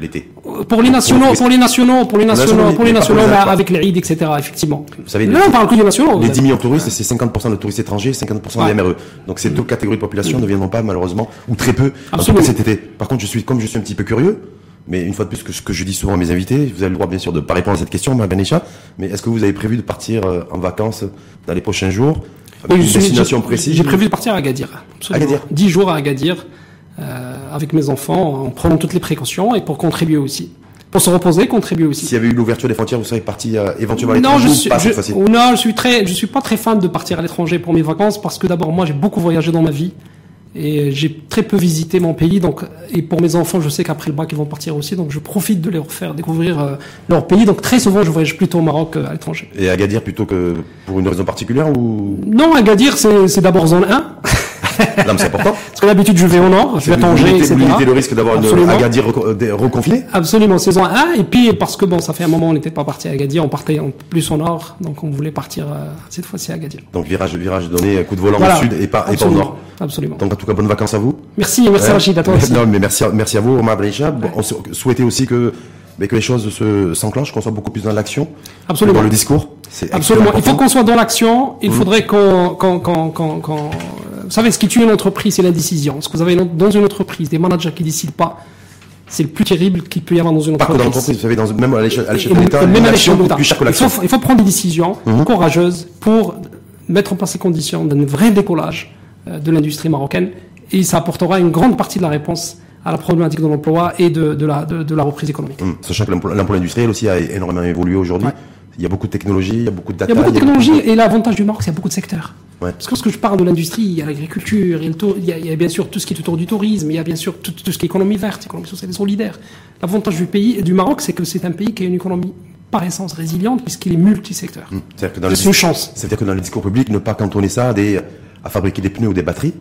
l'été. Pour les nationaux, pour les nationaux, pour les nationaux, pour les nationaux, avec les rides, etc. Effectivement. Vous savez, Là, on parle que des nationaux. Les 10 millions de touristes, c'est 50% de touristes étrangers, 50% des MRE. Donc ces deux catégories de population ne viendront pas malheureusement ou très peu cet été. Par contre, je suis comme je suis un petit peu curieux. Mais une fois de plus, que ce que je dis souvent à mes invités, vous avez le droit bien sûr de ne pas répondre à cette question, ma Benisha, mais est-ce que vous avez prévu de partir euh, en vacances dans les prochains jours avec une destination précise J'ai prévu de partir à Agadir. Absolument. Agadir 10 jours à Agadir, euh, avec mes enfants, en prenant toutes les précautions et pour contribuer aussi. Pour se reposer, contribuer aussi. S'il y avait eu l'ouverture des frontières, vous seriez parti euh, éventuellement à l'étranger non, je suis, pas je, Non, je suis très, je suis pas très fan de partir à l'étranger pour mes vacances parce que d'abord moi j'ai beaucoup voyagé dans ma vie. Et j'ai très peu visité mon pays, donc et pour mes enfants, je sais qu'après le bac ils vont partir aussi, donc je profite de leur faire découvrir euh, leur pays. Donc très souvent, je voyage plutôt au Maroc qu'à l'étranger. Et à Agadir plutôt que pour une raison particulière ou? Non, Agadir c'est d'abord zone 1. non, mais c'est important. Parce que d'habitude, je vais au nord, je vais à Tanger, etc. Vous limitez le risque d'avoir une Agadir euh, reconfinée Absolument, saison 1. Et puis, parce que bon, ça fait un moment, on n'était pas parti à Agadir, on partait en plus au nord, donc on voulait partir euh, cette fois-ci à Agadir. Donc, virage, virage donné, coup de volant au sud et pas, et pas au nord. Absolument. Donc, en tout cas, bonnes vacances à vous. Merci, merci Rachid, à toi aussi. Non, mais merci, merci à vous, Omar Benicha. On souhaitait aussi que, mais que les choses se, s'enclenchent, qu'on soit beaucoup plus dans l'action. Absolument. Dans le discours. Absolument. Il faut qu'on soit dans l'action. Il mmh. faudrait qu'on, qu'on, qu'on, qu'on, vous savez, ce qui tue une entreprise, c'est l'indécision. Ce que vous avez dans une entreprise des managers qui décident pas, c'est le plus terrible qu'il peut y avoir dans une entreprise. Pas dans l'entreprise, vous savez, dans, même à l'échelle de l'État, même à l'échelle de l'État. Il faut, il faut prendre des décisions mmh. courageuses pour mettre en place les conditions d'un vrai décollage euh, de l'industrie marocaine et ça apportera une grande partie de la réponse à la problématique de l'emploi et de, de, la, de, de, la reprise économique. Mmh. Sachant que l'emploi industriel aussi a énormément évolué aujourd'hui. Il y a beaucoup de technologies, il y a beaucoup de data. Il y a beaucoup de technologies et l'avantage du Maroc, c'est qu'il y a beaucoup de secteurs. Parce que lorsque je parle de l'industrie, il y a l'agriculture, il, il, y a bien sûr tout ce qui est autour du tourisme, il y a bien sûr tout, ce qui est économie verte, économie sociale et solidaire. L'avantage du pays, du Maroc, c'est que c'est un pays qui a une économie par essence résiliente puisqu'il est multisecteur. Mmh. C'est une chance. C'est-à-dire que dans le discours public, ne pas cantonner ça à, des, à fabriquer des pneus ou des batteries,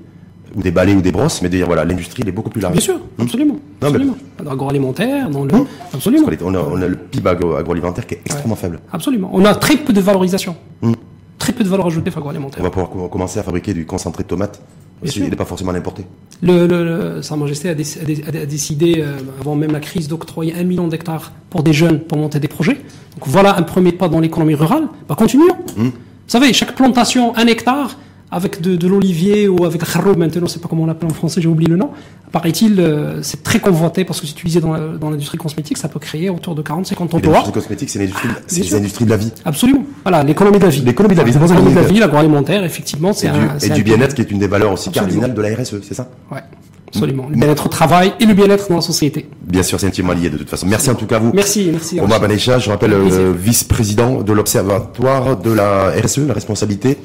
ou des balais ou des brosses, mais de dire voilà, l'industrie est beaucoup plus large. Bien sûr, mmh. absolument. Non, absolument. Dans l'agroalimentaire, dans le. Mmh. Absolument. On a, on a, le PIB agroalimentaire qui est extrêmement faible. Absolument. On a très peu de valorisation. Mmh. Très peu de valeur ajoutée agroalimentaire. On va pouvoir commencer à fabriquer du concentré de tomates. il n'est pas forcément importé. Le, le, Sa Majesté a, décidé, euh, avant même la crise, d'octroyer un million d'hectares pour des jeunes pour monter des projets. Donc voilà un premier pas dans l'économie rurale. Bah, continuons. Vous savez, chaque plantation, un hectare, avec de, de l'olivier ou avec le maintenant, je sais pas comment on l'appelle en français, j'ai oublié le nom. Paraît-il, euh, c'est très convoité parce que c'est utilisé dans, dans l'industrie cosmétique, ça peut créer autour de 40-50 emplois. L'industrie cosmétique, c'est l'industrie, ah, c'est de la vie. Absolument. Voilà, l'économie de la vie. L'économie de la vie, L'économie de la vie, l'agroalimentaire, effectivement, c'est un. Et du bien-être qui est une des valeurs aussi cardinales de la RSE, c'est ça? Ouais. Absolument. Le bien-être au travail et le bien-être dans la société. Bien sûr, c'est intimement lié de toute façon. Merci en tout cas à vous. Merci, merci. Omar Banecha, je rappelle, euh, vice-président de l'Observatoire de la RSE, la responsabilité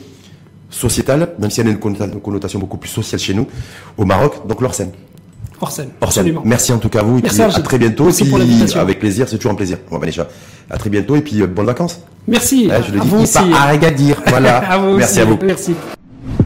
sociétale, même si elle a une connotation beaucoup plus sociale chez nous, au Maroc, donc l'Orsen. Orsen. Absolument. Merci en tout cas à vous. Et Merci à très bientôt. Merci pour l'invitation. Avec plaisir, c'est toujours un plaisir. Bon, ben, à très bientôt et puis euh, bonnes vacances. Merci. je le dis, vous aussi. à Agadir. Voilà. à vous Merci aussi. à vous. Merci.